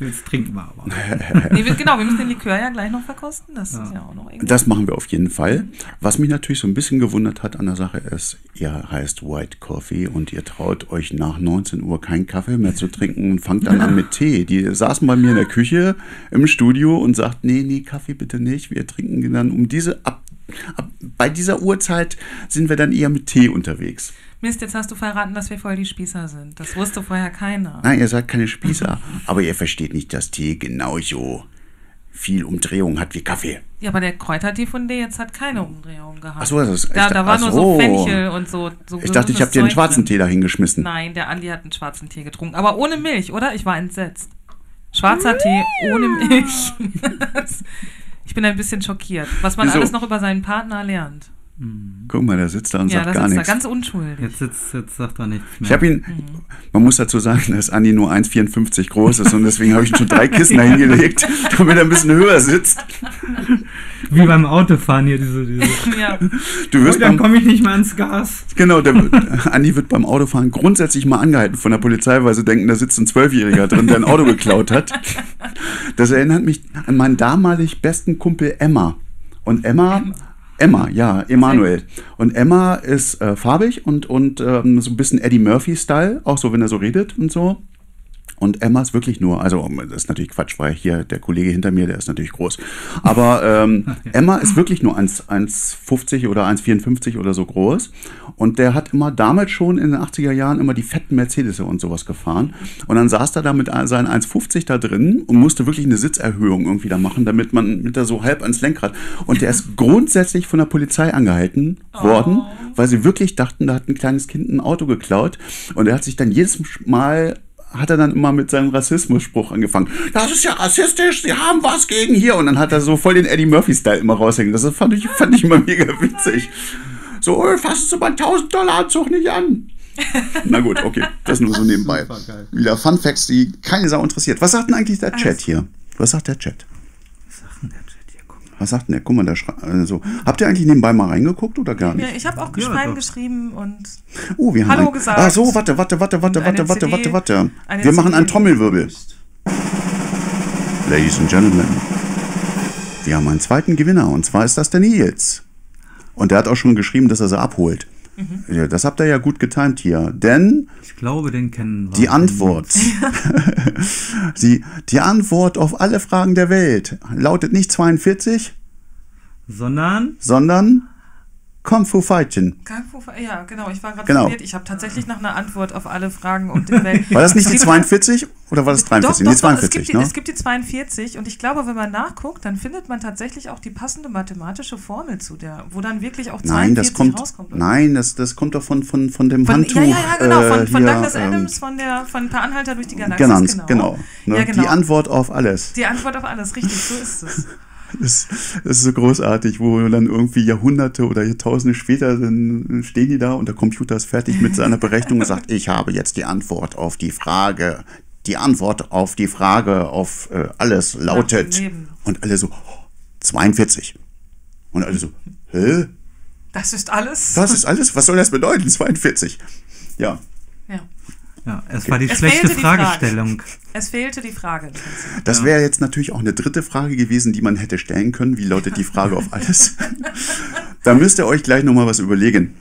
Jetzt trinken wir aber. Nee, wir, genau, wir müssen den Likör ja gleich noch verkosten. Das ist ja auch noch irgendwie. Das machen wir auf jeden Fall. Was mich natürlich so ein bisschen gewundert hat an der Sache ist, ihr heißt White Coffee und ihr traut euch nach 19 Uhr keinen Kaffee mehr zu trinken und fangt dann an mit Tee. Die saßen bei mir in der Küche im Studio und sagt, nee, nee, Kaffee bitte nicht. Wir trinken dann um diese, ab, ab, bei dieser Uhrzeit sind wir dann eher mit Tee unterwegs. Mist, jetzt hast du verraten, dass wir voll die Spießer sind. Das wusste vorher keiner. Nein, ihr seid keine Spießer, aber ihr versteht nicht, dass Tee genauso viel Umdrehung hat wie Kaffee. Ja, aber der Kräutertee von dir jetzt hat keine Umdrehung gehabt. Ach so, das ist- da, da war nur so. Fenchel und so. so Ich dachte, ich habe dir einen schwarzen. Tee dahin geschmissen. Nein, der Andi hat einen schwarzen Tee getrunken. Aber ohne Milch, oder? Ich war entsetzt. Schwarzer Tee ohne Milch. Das- ich bin ein bisschen schockiert, was man Wieso? alles noch über seinen Partner lernt. Guck mal, der sitzt da und ja, sagt das gar nichts. ganz unschuldig. Jetzt, sitzt, jetzt sagt er nichts mehr. Ich habe ihn, man muss dazu sagen, dass Andi nur 1,54 groß ist und deswegen habe ich ihm schon drei Kissen dahingelegt, damit er ein bisschen höher sitzt. Wie beim Autofahren hier diese. diese ja. Du wirst oh, dann komme ich nicht mehr ans Gas. genau, der, wird- Andi wird beim Autofahren grundsätzlich mal angehalten von der Polizei, weil sie denken, da sitzt ein Zwölfjähriger drin, der ein Auto geklaut hat. Das erinnert mich an meinen damalig besten Kumpel Emma. Und Emma, Emma, ja, Emanuel. Und Emma ist äh, farbig und, und ähm, so ein bisschen Eddie Murphy-Style, auch so, wenn er so redet und so. Und Emma ist wirklich nur, also das ist natürlich Quatsch, weil hier der Kollege hinter mir, der ist natürlich groß. Aber ähm, Emma ist wirklich nur 1 1,50 oder 1,54 oder so groß. Und der hat immer damals schon in den 80er Jahren immer die fetten Mercedes und sowas gefahren. Und dann saß er da mit seinen 1,50 da drin und musste wirklich eine Sitzerhöhung irgendwie da machen, damit man mit da so halb ans Lenkrad. Und der ist grundsätzlich von der Polizei angehalten worden, weil sie wirklich dachten, da hat ein kleines Kind ein Auto geklaut. Und er hat sich dann jedes Mal hat er dann immer mit seinem Rassismusspruch angefangen. Das ist ja rassistisch, sie haben was gegen hier. Und dann hat er so voll den Eddie Murphy-Style immer raushängen. Das fand ich, fand ich immer mega witzig. So, oh, fassen Sie mal 1000 Dollar Anzug nicht an. Na gut, okay, das nur so nebenbei. Wieder Fun Facts, die keine Sau interessiert. Was sagt denn eigentlich der Chat hier? Was sagt der Chat? Was sagt denn der? Guck mal, der schreibt. Also, habt ihr eigentlich nebenbei mal reingeguckt oder gar Ja, nicht? ich habe auch Ja, Schreiben doch. geschrieben und Oh, wir haben. Hallo ein- gesagt. Ach so, warte, warte, warte, warte, warte, warte, CD, warte, warte. Wir machen einen Trommelwirbel. Ladies and Gentlemen, wir haben einen zweiten Gewinner und zwar ist das der Nils. Und der hat auch schon geschrieben, dass er sie abholt. Mhm. Ja, das habt ihr ja gut getimt hier, denn Ich glaube, den kennen wir. die Antwort, die, die Antwort auf alle Fragen der Welt lautet nicht 42, Sondern sondern Kung Fu Fighting. Kung Fu- ja, genau, ich war gerade Genau. verwirrt. Ich habe tatsächlich nach einer Antwort auf alle Fragen und den Welt. War das nicht Es die gibt- 42 oder war das 43? Doch, doch, es 42, gibt, die, ne? es gibt die 42 und ich glaube, wenn man nachguckt, dann findet man tatsächlich auch die passende mathematische Formel zu der, wo dann wirklich auch 42 Nein, das kommt, rauskommt. nein, das, das kommt doch von, von, von dem Von, Handtuch. ja, ja, ja, genau, von, äh, von hier, Douglas ähm, Adams, von der von Per Anhalter durch die Galaxis. Ganz, genau. Ne? Ja, genau. Die Antwort auf alles. Die Antwort auf alles, richtig, so ist es. Das, das ist so großartig, wo dann irgendwie Jahrhunderte oder Jahrtausende später dann stehen die da und der Computer ist fertig mit seiner Berechnung und sagt, ich habe jetzt die Antwort auf die Frage. Die Antwort auf die Frage auf äh, alles lautet. Und alle so, oh, 42. Und alle so, hä? Das ist alles. Das ist alles? Was soll das bedeuten? 42. Ja. ja. Ja, es war die Es schlechte die Frage. Fragestellung. Es fehlte die Frage. Das wäre jetzt natürlich auch eine dritte Frage gewesen, die man hätte stellen können. Wie lautet die Frage auf alles? da müsst ihr euch gleich nochmal was überlegen.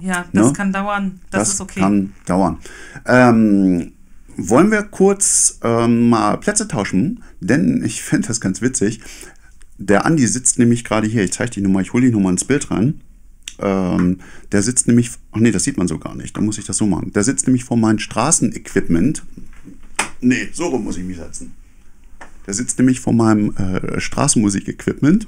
Ja, das Ne? kann dauern. Das, ist okay. kann dauern. Ähm, wollen wir kurz ähm, mal Plätze tauschen? Denn ich finde das ganz witzig. Der Andi sitzt nämlich gerade hier. Ich zeige die nochmal, ich hole ihn nochmal ins Bild rein. Ähm, der sitzt nämlich, ach nee, das sieht man so gar nicht. Da muss ich das so machen. Der sitzt nämlich vor meinem Straßenequipment. Nee, so rum muss ich mich setzen. Der sitzt nämlich vor meinem äh, Straßenmusik-Equipment,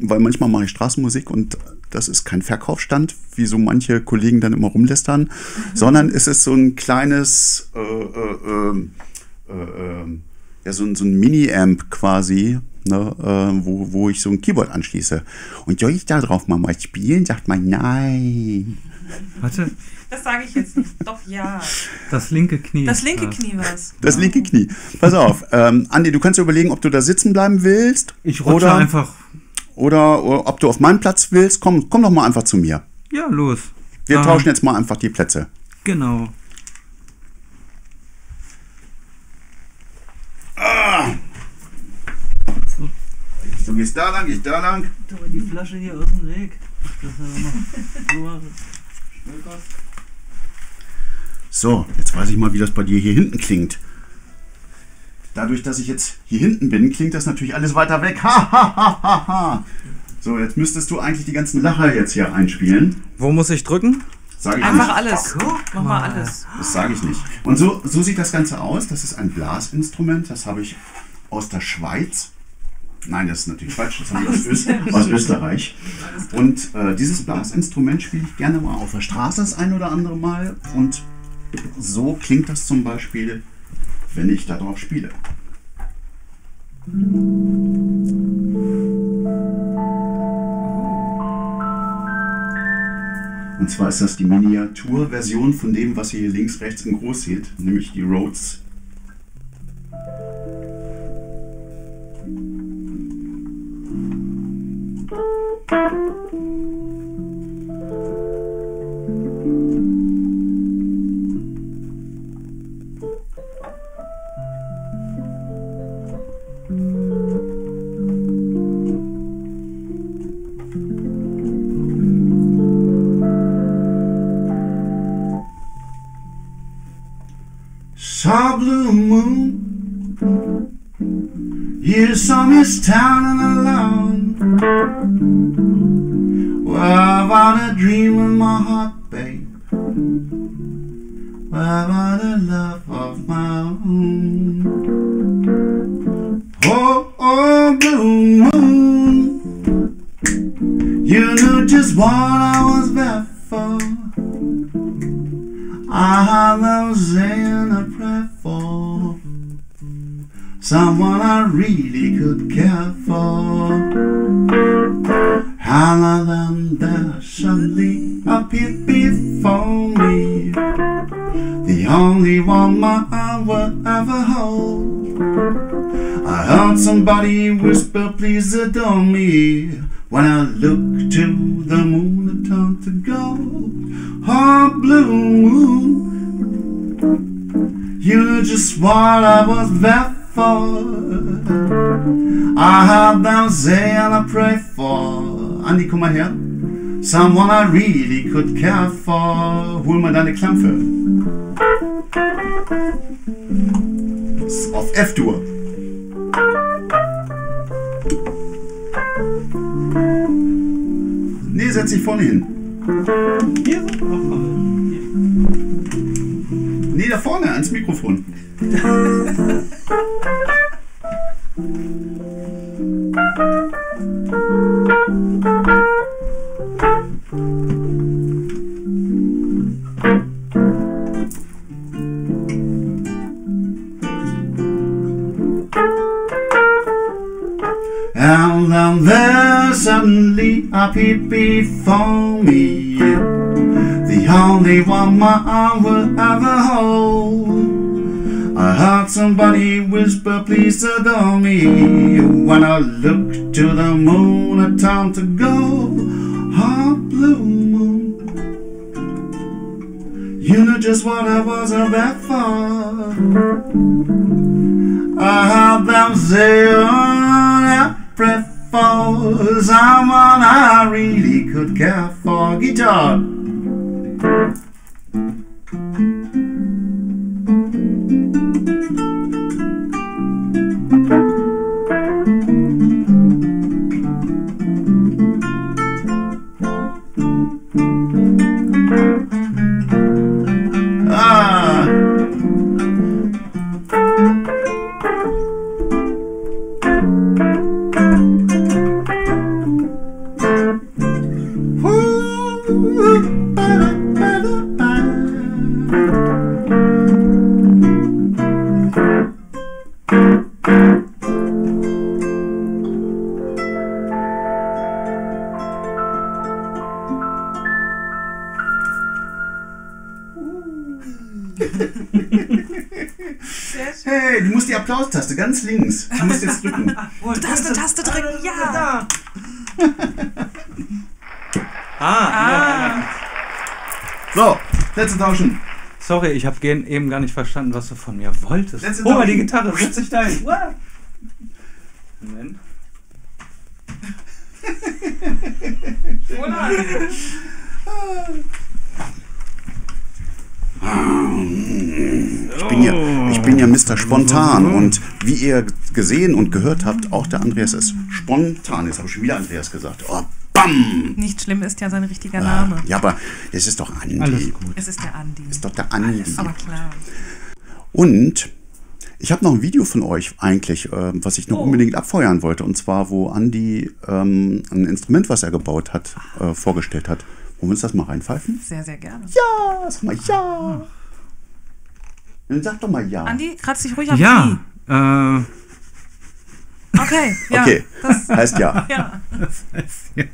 weil manchmal mache ich Straßenmusik und das ist kein Verkaufsstand, wie so manche Kollegen dann immer rumlästern, sondern es ist so ein kleines, äh, äh, ähm, äh, äh, ja, so ein, so ein Mini-Amp quasi, ne, äh, wo, wo ich so ein Keyboard anschließe. Und soll ich da drauf mal mal spielen? Sagt man, nein. Warte, Das sage ich jetzt nicht. Doch, ja. das linke Knie. Das linke das. Knie war es. Das linke Knie. Pass auf, ähm, Andi, du kannst dir überlegen, ob du da sitzen bleiben willst. Ich rutsche oder, einfach. Oder, oder ob du auf meinen Platz willst. Komm, komm doch mal einfach zu mir. Ja, los. Wir Ah, tauschen jetzt mal einfach die Plätze. Genau. Du gehst da lang, ich da lang. Die Flasche hier aus dem Weg. So, jetzt weiß ich mal, wie das bei dir hier hinten klingt. Dadurch, dass ich jetzt hier hinten bin, klingt das natürlich alles weiter weg. Ha, ha, ha, ha, ha. So, jetzt müsstest du eigentlich die ganzen Lacher jetzt hier einspielen. Wo muss ich drücken? Sag ich Einfach nicht. alles. Mach mal alles. Das sage ich nicht. Und so, so sieht das Ganze aus. Das ist ein Blasinstrument. Das habe ich aus der Schweiz. Nein, das ist natürlich falsch. Das habe ich aus, Öst aus Österreich. Und äh, dieses Blasinstrument spiele ich gerne mal auf der Straße das ein oder andere Mal. Und so klingt das zum Beispiel, wenn ich darauf spiele. Und zwar ist das die Miniaturversion von dem, was ihr hier links, rechts und groß seht, nämlich die Rhodes. Saw blue moon. You saw me standing alone. Well, about a dream in my heart, babe. Well, about a love of my own. Oh, oh, blue moon. You knew just what I was there for. I have saying a prayer for someone I really could care for. And then suddenly appeared before me, the only one my heart will ever hold. I heard somebody whisper, please adore me. When I looked to the moon, it turned to gold. Oh, blue moon, you knew just what I was there for. I have them say and I pray for. Andy, komm mal her. Someone I really could care for. Hol mal deine. Ist Auf F-Dur. Nee, setz dich vorne hin. Hier? Nee, da vorne, ans Mikrofon. Appeared before me the only one my arm will ever hold. I heard somebody whisper, please adore me. When I looked to the moon, a time to go. Oh, blue moon. You knew just what I was about for. I heard them say, oh, I pray for someone I really could care for. Guitar. Links. Du musst jetzt drücken. Taste, Taste drücken, ja. Ah, So, Plätze tauschen. Sorry, ich habe eben gar nicht verstanden, was du von mir wolltest. Letzte Tauschen. die Gitarre, setz dich da hin. Moment. Ich bin ja, ich bin ja Mr. Spontan und wie ihr gesehen und gehört habt, auch der Andreas ist spontan. Jetzt habe ich schon wieder Andreas gesagt. Oh, bam! Nicht schlimm ist ja sein richtiger Name. Ja, aber es ist doch Andi. Alles gut. Es ist der Andi. Ist doch der Andi. Aber klar. Und ich habe noch ein Video von euch eigentlich, äh, was ich noch unbedingt abfeuern wollte. Und zwar, wo Andi ähm, ein Instrument, was er gebaut hat, äh, vorgestellt hat. Wollen wir uns das mal reinpfeifen? Sehr, sehr gerne. Ja, sag mal ja. Dann sag doch mal ja. Andi, kratz dich ruhig am Ja, äh. Okay, ja. okay, Das, heißt ja. ja.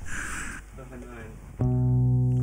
Thank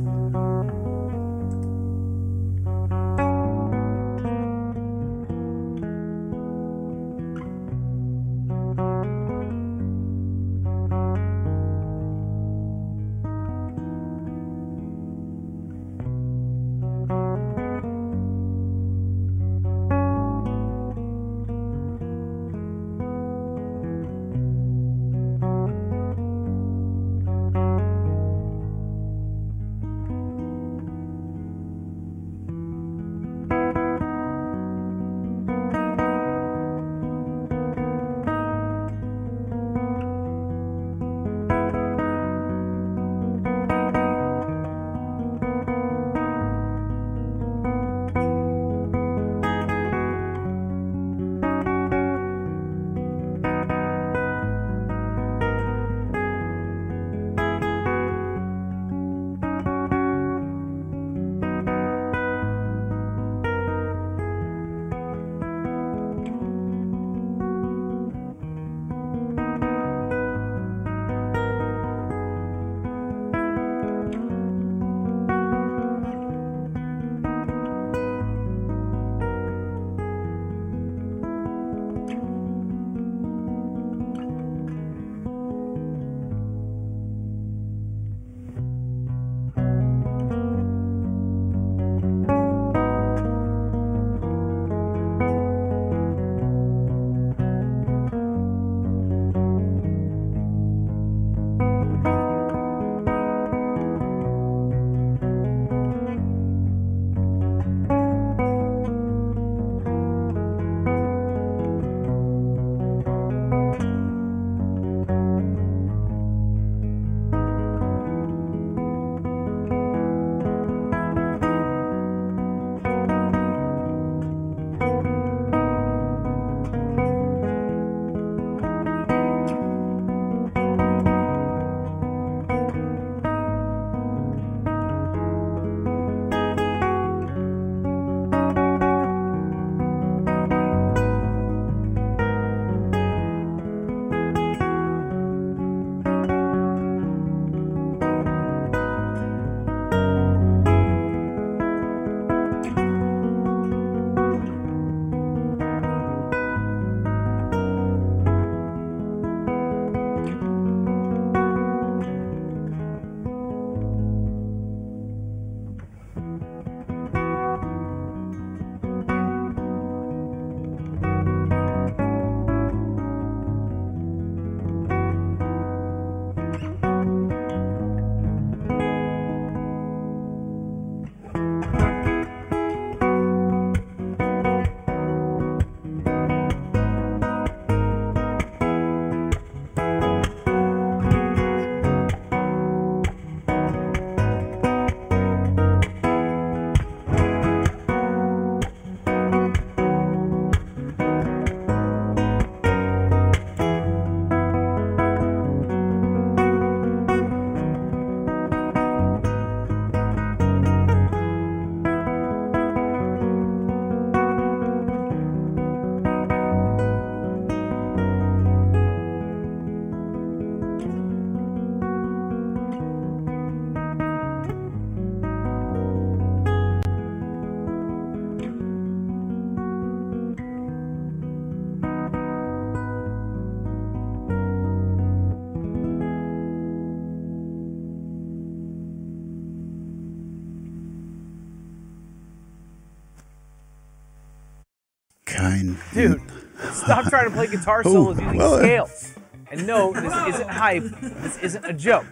stop trying to play guitar solos using well, uh, scales. And no, this isn't hype. This isn't a joke.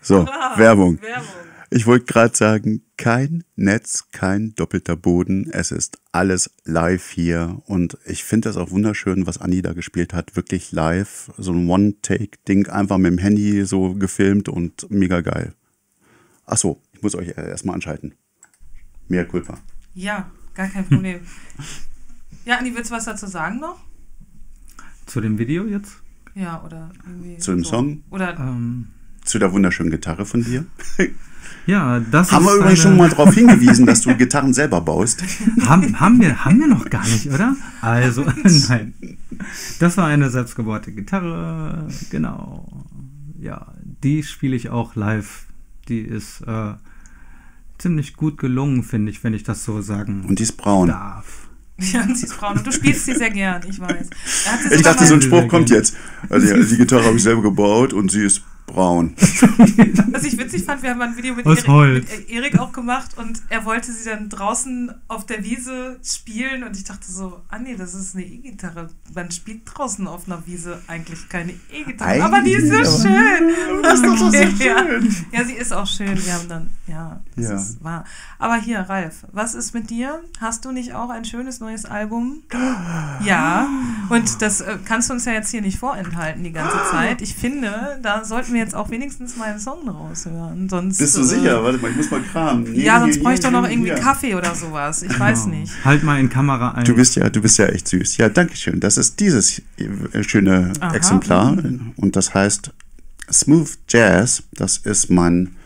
So, Werbung. Werbung. Ich wollte gerade sagen, kein Netz, kein doppelter Boden. Es ist alles live hier. Und ich finde das auch wunderschön, was Anni da gespielt hat. Wirklich live. So ein One-Take-Ding, einfach mit dem Handy so gefilmt und mega geil. Ach so, ich muss euch erstmal anschalten. Mehr Culpa. Ja, gar kein Problem. ja, Andi, willst du was dazu sagen noch? Zu dem Video jetzt? Ja, oder irgendwie. Zu dem so. Song? Oder Ähm, Zu der wunderschönen Gitarre von dir. ja, das Haben ist wir übrigens schon mal darauf hingewiesen, dass du Gitarren selber baust. haben, haben, wir, haben wir noch gar nicht, oder? Also, nein. Das war eine selbstgebaute Gitarre, genau. Ja, die spiele ich auch live. Die ist äh, ziemlich gut gelungen, finde ich, wenn ich das so sagen Und die ist braun. darf. Ja, ist braun. Und du spielst sie sehr gern, ich weiß. Er hat sie Ich dachte, so ein Spruch kommt jetzt. Also, ja, die Gitarre habe ich selber gebaut und sie ist braun. Was ich witzig fand, wir haben ein Video mit Erik, mit Erik auch gemacht und er wollte sie dann draußen auf der Wiese spielen und ich dachte so, ah nee, das ist eine E-Gitarre. Man spielt draußen auf einer Wiese eigentlich keine E-Gitarre. Aber die ist so schön. Das ist doch so schön. Ja. ja, sie ist auch schön. Wir haben dann, ja, das Ja. ist wahr. Aber hier, Ralf, was ist mit dir? Hast du nicht auch ein schönes neues Album? Ja, und das äh, kannst du uns ja jetzt hier nicht vorenthalten die ganze Zeit. Ich finde, da sollten wir jetzt auch wenigstens mal einen Song raushören. Sonst, Bist du äh, sicher? Warte mal, ich muss mal kramen. Ja, sonst bräuchte ich doch noch Nee, irgendwie hier. Kaffee oder sowas. Ich weiß Genau. nicht. Halt mal in Kamera ein. Du bist ja, du bist ja echt süß. Ja, danke schön. Das ist dieses äh, schöne Aha. Exemplar und das heißt Smooth Jazz. Das ist mein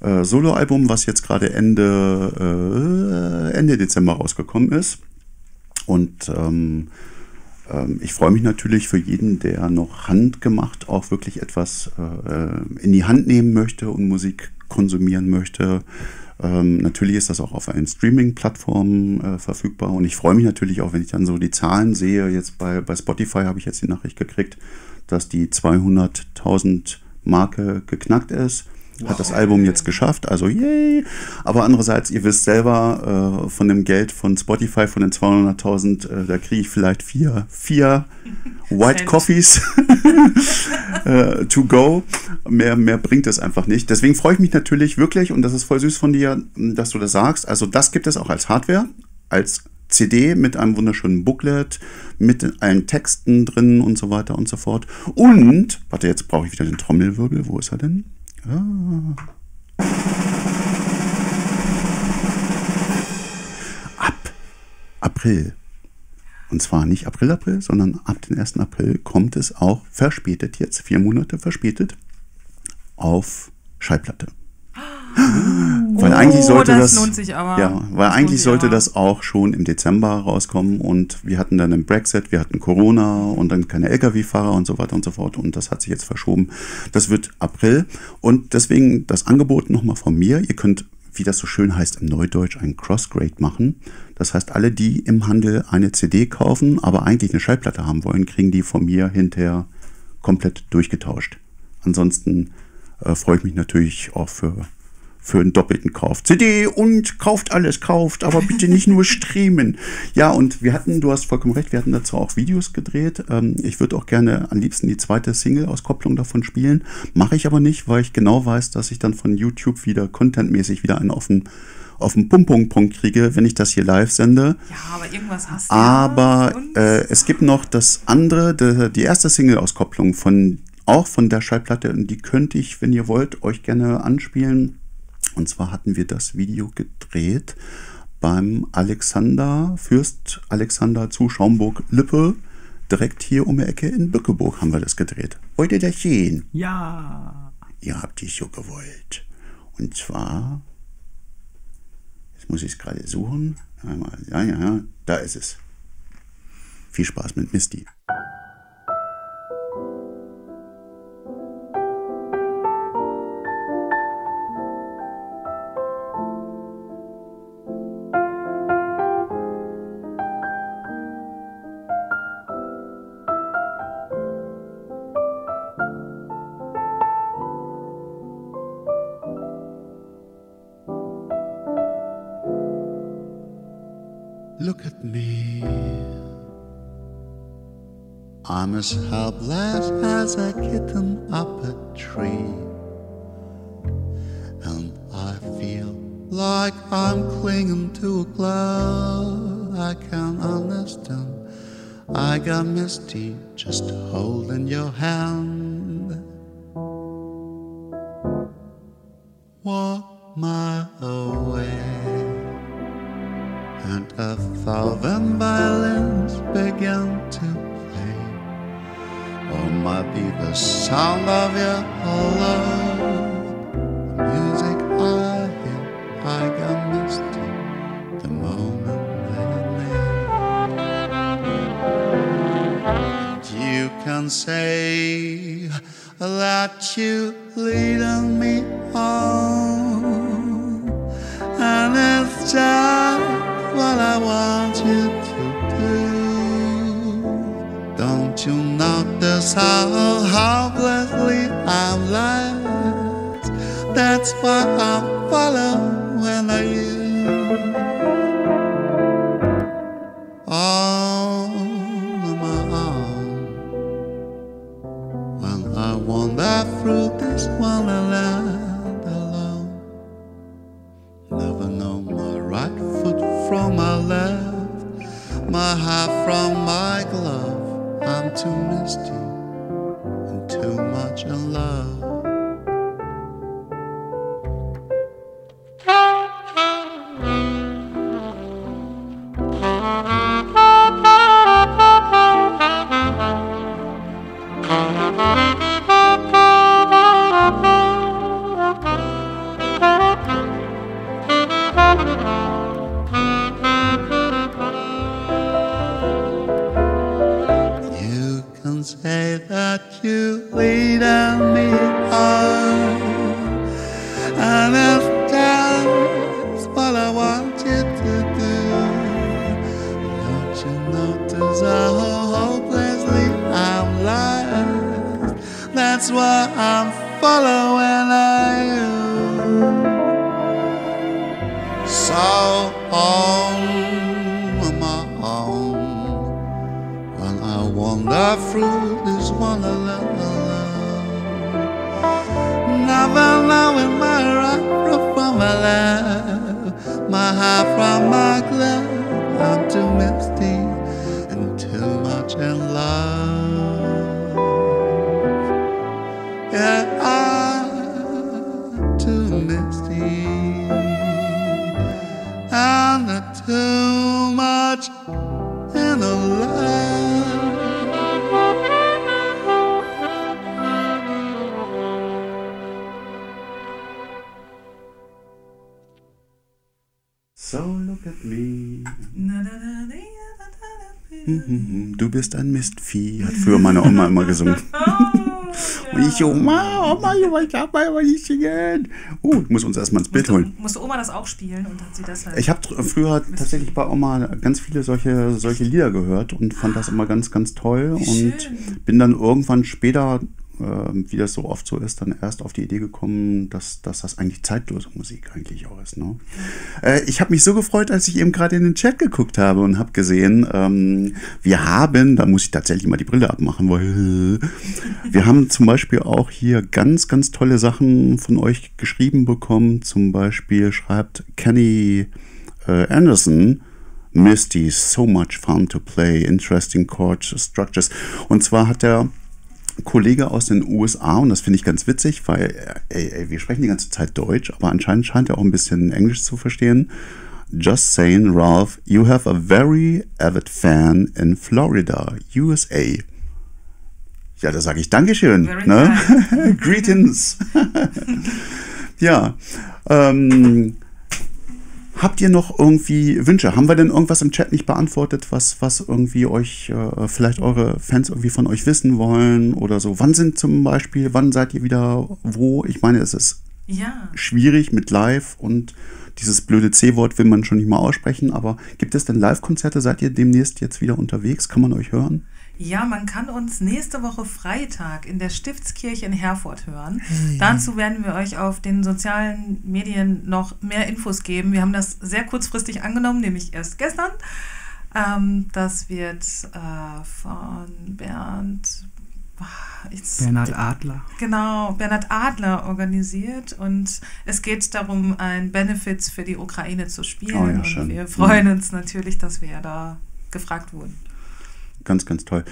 äh, Soloalbum, was jetzt gerade Ende äh, Ende Dezember rausgekommen ist. Und ähm, ich freue mich natürlich für jeden, der noch handgemacht auch wirklich etwas äh, in die Hand nehmen möchte und Musik konsumieren möchte. Ähm, natürlich ist das auch auf allen Streaming-Plattformen äh, verfügbar und ich freue mich natürlich auch, wenn ich dann so die Zahlen sehe. Jetzt bei, bei Spotify habe ich jetzt die Nachricht gekriegt, dass die 200.000 Marke geknackt ist. Hat das Album jetzt geschafft, also yay. Aber andererseits, ihr wisst selber, äh, von dem Geld von Spotify, von den 200.000, äh, da kriege ich vielleicht vier, vier White. Coffees äh, to go. Mehr, mehr bringt es einfach nicht. Deswegen freue ich mich natürlich wirklich, und das ist voll süß von dir, dass du das sagst. Also das gibt es auch als Hardware, als CD mit einem wunderschönen Booklet, mit allen Texten drin und so weiter und so fort. Und, warte, jetzt brauche ich wieder den Trommelwirbel. Wo ist er denn? Ah. Ab April. Und zwar nicht April, April, sondern ab dem 1. April kommt es auch verspätet jetzt, vier Monate verspätet, auf Schallplatte. Weil eigentlich Oh, sollte das das, ja, weil Das eigentlich sollte das auch schon im Dezember rauskommen und wir hatten dann den Brexit, wir hatten Corona und dann keine LKW-Fahrer und so weiter und so fort und das hat sich jetzt verschoben. Das wird April und deswegen das Angebot nochmal von mir. Ihr könnt, wie das so schön heißt im Neudeutsch, ein Crossgrade machen. Das heißt, alle, die im Handel eine CD kaufen, aber eigentlich eine Schallplatte haben wollen, kriegen die von mir hinterher komplett durchgetauscht. Ansonsten äh, freue ich mich natürlich auch für, für einen doppelten Kauf. CD und kauft alles, kauft, aber bitte nicht nur streamen. Ja, und wir hatten, du hast vollkommen recht, wir hatten dazu auch Videos gedreht. Ähm, ich würde auch gerne am liebsten die zweite Single-Auskopplung davon spielen. Mache ich aber nicht, weil ich genau weiß, dass ich dann von YouTube wieder contentmäßig wieder einen auf den, auf den Pum-Pum-Punkt kriege, wenn ich das hier live sende. Ja, aber irgendwas hast du. ja Aber uns. äh, es gibt noch das andere, die, die erste Single-Auskopplung von auch von der Schallplatte, und die könnte ich, wenn ihr wollt, euch gerne anspielen. Und zwar hatten wir das Video gedreht beim Alexander, Fürst Alexander zu Schaumburg-Lippe. Direkt hier um die Ecke in Bückeburg haben wir das gedreht. Wollt ihr das sehen? Ja. Ihr habt dies so gewollt. Und zwar, jetzt muss ich es gerade suchen. Einmal, ja, ja, ja, da ist es. Viel Spaß mit Misty. I'm as helpless as a kitten up a tree. And I feel like I'm clinging to a cloud. I can't understand. I got misty just holding your hand. Walk my away, and a thousand violins began to Or might be the sound of your hello. The music I hear, I got misty the moment that it made. You can say that you leading me on, and it's just what I want notice how hopelessly I'm lost? That's why I follow ich darf mal aber nicht singen. Oh, ich muss uns erstmal ins Bild holen. Musste Oma das auch spielen und hat sie deshalb. Ich habe früher tatsächlich bei Oma ganz viele solche, solche Lieder gehört und fand das immer ganz, ganz toll. Wie und schön. bin dann irgendwann später, wie das so oft so ist, dann erst auf die Idee gekommen, dass, dass das eigentlich zeitlose Musik eigentlich auch ist. Ne? Äh, ich habe mich so gefreut, als ich eben gerade in den Chat geguckt habe und habe gesehen, ähm, wir haben, da muss ich tatsächlich mal die Brille abmachen, weil wir haben zum Beispiel auch hier ganz, ganz tolle Sachen von euch geschrieben bekommen. Zum Beispiel schreibt Kenny äh, Anderson, Misty, so much fun to play, interesting chord structures. Und zwar hat der Kollege aus den USA, und das finde ich ganz witzig, weil ey, ey, wir sprechen die ganze Zeit Deutsch, aber anscheinend scheint er auch ein bisschen Englisch zu verstehen. Just saying, Ralph, you have a very avid fan in Florida, USA. Ja, da sage ich Dankeschön. Ne? Greetings. ja. Ähm, habt ihr noch irgendwie Wünsche? Haben wir denn irgendwas im Chat nicht beantwortet, was, was irgendwie euch, äh, vielleicht eure Fans irgendwie von euch wissen wollen oder so? Wann sind zum Beispiel, wann seid ihr wieder wo? Ich meine, es ist Ja. schwierig mit Live und dieses blöde C-Wort will man schon nicht mal aussprechen, aber gibt es denn Live-Konzerte? Seid ihr demnächst jetzt wieder unterwegs? Kann man euch hören? Ja, man kann uns nächste Woche Freitag in der Stiftskirche in Herford hören. Dazu werden wir euch auf den sozialen Medien noch mehr Infos geben. Wir haben das sehr kurzfristig angenommen, nämlich erst gestern. Ähm, das wird äh, von Bernd. ah, jetzt- Bernhard Adler. Genau, Bernhard Adler organisiert und es geht darum, ein Benefits für die Ukraine zu spielen. Oh ja, und schön. wir freuen uns natürlich, dass wir da gefragt wurden. Ganz, ganz toll.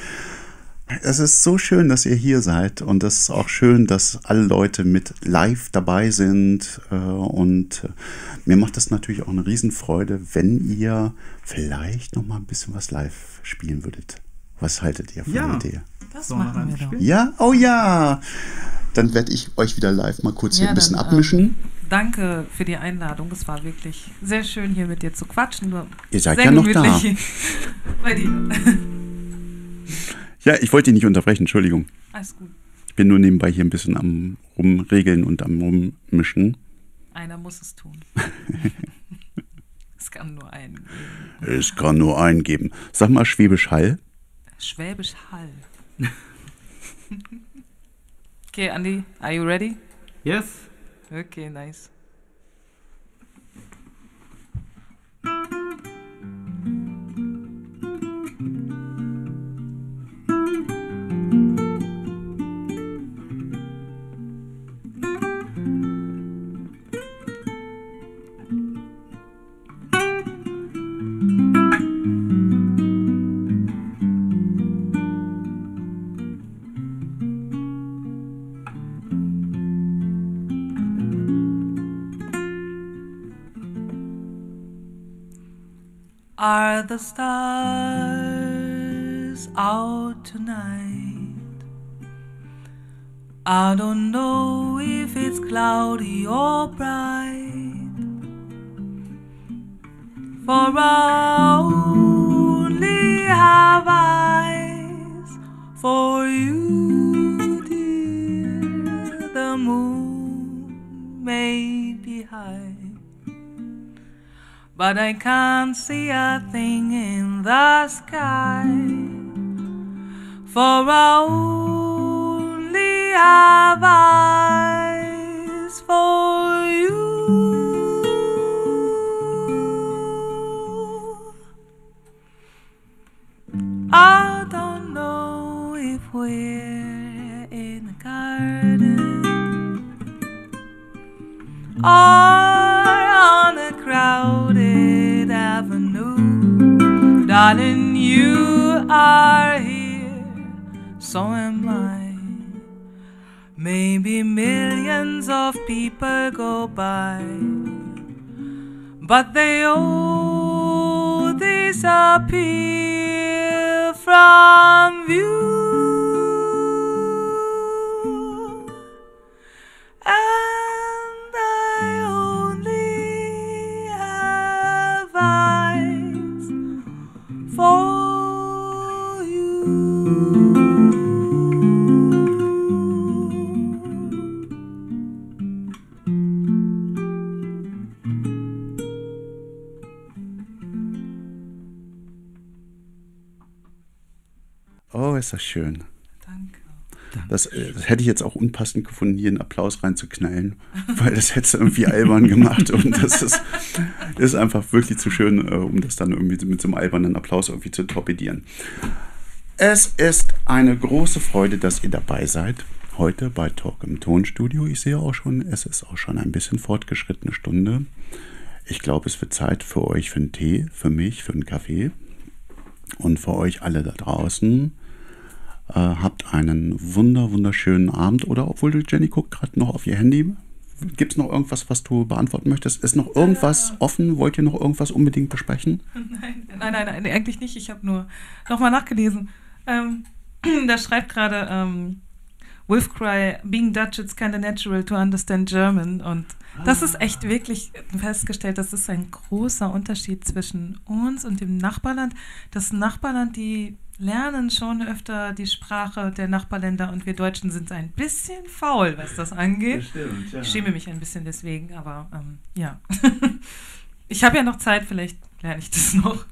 Es ist so schön, dass ihr hier seid und es ist auch schön, dass alle Leute mit live dabei sind äh, und äh, mir macht das natürlich auch eine Riesenfreude, wenn ihr vielleicht noch mal ein bisschen was live spielen würdet. Was haltet ihr von Ja. der Idee? Das machen wir doch. Ja? Oh ja! Dann werde ich euch wieder live mal kurz hier Ja, ein bisschen dann, abmischen. Danke für die Einladung. Es war wirklich sehr schön, hier mit dir zu quatschen. Ihr seid sehr ja noch da. Bei dir. Ja, ich wollte dich nicht unterbrechen, Entschuldigung. Alles gut. Ich bin nur nebenbei hier ein bisschen am Rumregeln und am Rummischen. Einer muss es tun. es kann nur einen geben. Es kann nur einen geben. Sag mal Schwäbisch Hall. Schwäbisch Hall. okay, Andy, are you ready? Yes. Okay, nice. Are the stars out tonight? I don't know if it's cloudy or bright. For I But I can't see a thing in the sky. For I only have eyes for you. I don't know if we're in a garden or Darling, you are here, so am I. Maybe millions of people go by, but they all disappear from view. Oh, ist das schön. Danke. Das, äh, das hätte ich jetzt auch unpassend gefunden, hier einen Applaus reinzuknallen, weil das hätte es irgendwie albern gemacht und das ist, ist einfach wirklich zu schön, äh, um das dann irgendwie mit so einem albernen Applaus irgendwie zu torpedieren. Es ist eine große Freude, dass ihr dabei seid. Heute bei Talk im Tonstudio. Ich sehe auch schon, es ist auch schon ein bisschen fortgeschrittene Stunde. Ich glaube, es wird Zeit für euch für einen Tee, für mich, für einen Kaffee und für euch alle da draußen. Äh, habt einen wunder, wunderschönen Abend. Oder obwohl du, Jenny, guckt gerade noch auf ihr Handy. Gibt es noch irgendwas, was du beantworten möchtest? Ist noch irgendwas offen? Wollt ihr noch irgendwas unbedingt besprechen? Nein, nein, nein, nein eigentlich nicht. Ich habe nur nochmal nachgelesen. Ähm, da schreibt gerade ähm, Wolfcry, being Dutch, it's kind of natural to understand German. Und das ist echt wirklich festgestellt, das ist ein großer Unterschied zwischen uns und dem Nachbarland. Das Nachbarland, die lernen schon öfter die Sprache der Nachbarländer und wir Deutschen sind ein bisschen faul, was das angeht. Ich schäme mich ein bisschen deswegen, aber ähm, ja. ich habe ja noch Zeit, vielleicht lerne ich das noch.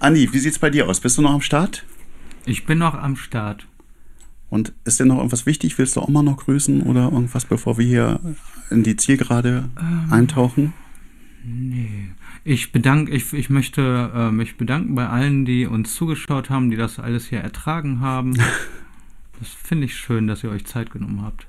Andi, wie sieht's bei dir aus? Bist du noch am Start? Ich bin noch am Start. Und ist dir noch irgendwas wichtig? Willst du auch mal noch grüßen oder irgendwas, bevor wir hier in die Zielgerade eintauchen? Nee. Ich bedanke, ich, ich möchte äh, mich bedanken bei allen, die uns zugeschaut haben, die das alles hier ertragen haben. Das finde ich schön, dass ihr euch Zeit genommen habt.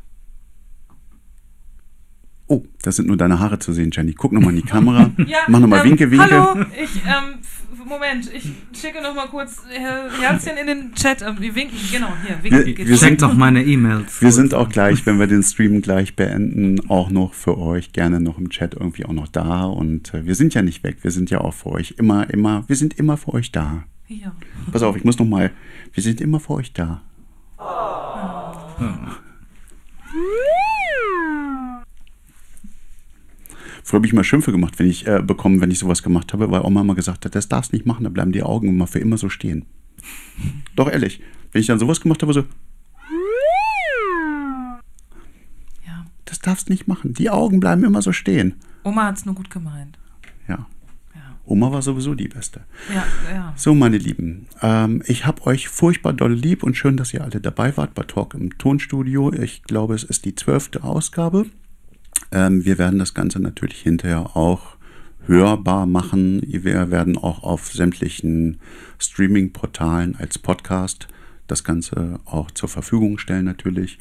Oh, da sind nur deine Haare zu sehen, Jenny. Guck nochmal in die Kamera. Ja, Mach nochmal ähm, Winke, Winke. Hallo, ich, ähm, Moment, ich schicke noch mal kurz äh, Herzchen in den Chat. Ähm, wir winken, genau, hier, winken Wir- wir Checkt doch meine E-Mails. Wir sind auch gleich, wenn wir den Stream gleich beenden, auch noch für euch gerne noch im Chat irgendwie auch noch da. Und äh, wir sind ja nicht weg, wir sind ja auch für euch immer, immer, wir sind immer für euch da. Ja. Pass auf, ich muss noch mal, wir sind immer für euch da. Früher habe ich mal Schimpfe gemacht, wenn ich äh, bekommen, wenn ich sowas gemacht habe, weil Oma immer gesagt hat, das darfst nicht machen, da bleiben die Augen immer für immer so stehen. Doch ehrlich, wenn ich dann sowas gemacht habe, so, ja. das darfst nicht machen, die Augen bleiben immer so stehen. Oma hat es nur gut gemeint. Ja. Oma war sowieso die Beste. Ja, ja. So, meine Lieben, ähm, ich habe euch furchtbar doll lieb und schön, dass ihr alle dabei wart bei Talk im Tonstudio. Ich glaube, es ist die zwölfte Ausgabe. Ähm, wir werden das Ganze natürlich hinterher auch hörbar machen. Wir werden auch auf sämtlichen Streaming-Portalen als Podcast das Ganze auch zur Verfügung stellen natürlich.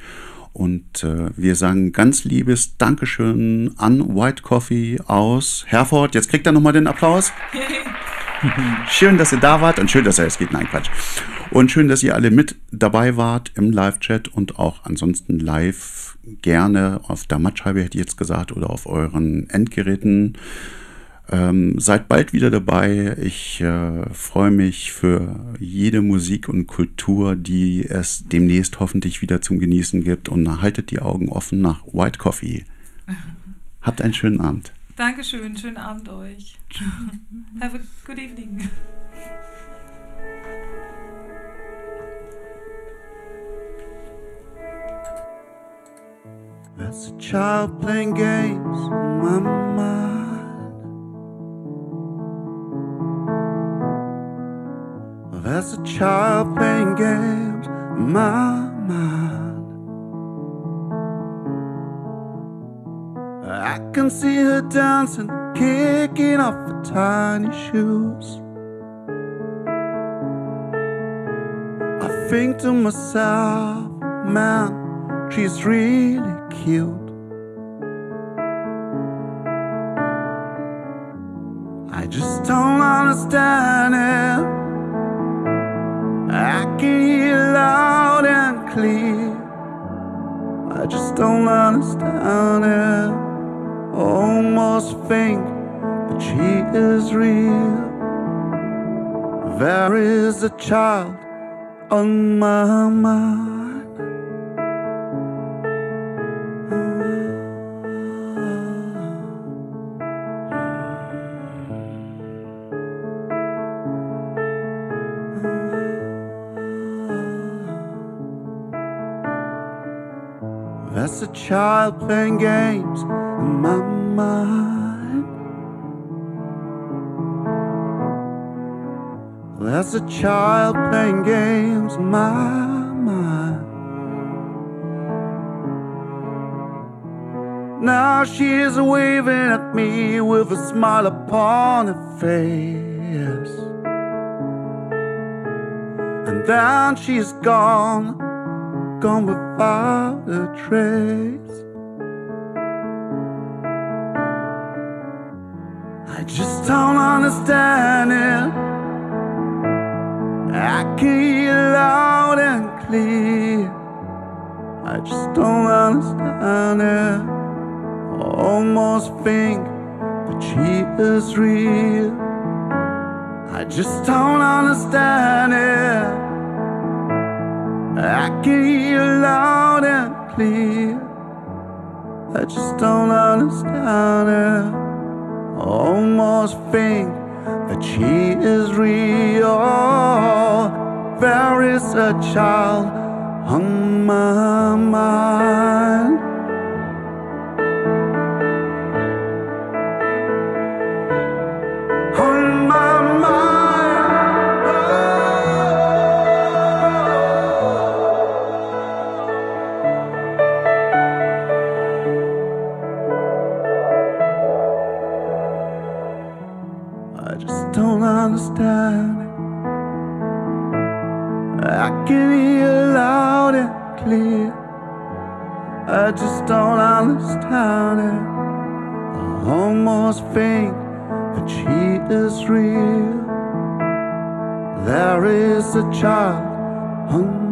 Und äh, wir sagen ganz liebes Dankeschön an White Coffee aus Herford. Jetzt kriegt er nochmal den Applaus. Schön, dass ihr da wart und schön, dass er es geht. Nein, Quatsch. Und schön, dass ihr alle mit dabei wart im Live-Chat und auch ansonsten live gerne auf der Mattscheibe, hätte ich jetzt gesagt, oder auf euren Endgeräten. Ähm, seid bald wieder dabei. Ich äh, freue mich für jede Musik und Kultur, die es demnächst hoffentlich wieder zum Genießen gibt. Und haltet die Augen offen nach White Coffee. Habt einen schönen Abend. Dankeschön, schönen Abend euch. Have a good evening. There's a child playing games in my mind. There's a child playing games in my mind. I can see her dancing, kicking off her tiny shoes. I think to myself, man, she's really I just don't understand it. I can hear loud and clear. I just don't understand it. Almost think that she is real. There is a child on my mind. Child playing games in my mind. That's a child playing games in my mind. Now she is waving at me with a smile upon her face. And then she's gone, gone a trace. I just don't understand it. I can hear loud and clear. I just don't understand it. I Almost think that she is real. I just don't understand it. I can hear loud and clear. I just don't understand it. Almost think that she is real. There is a child on my mind. Can hear loud and clear. I just don't understand it. I almost think that she is real. There is a child on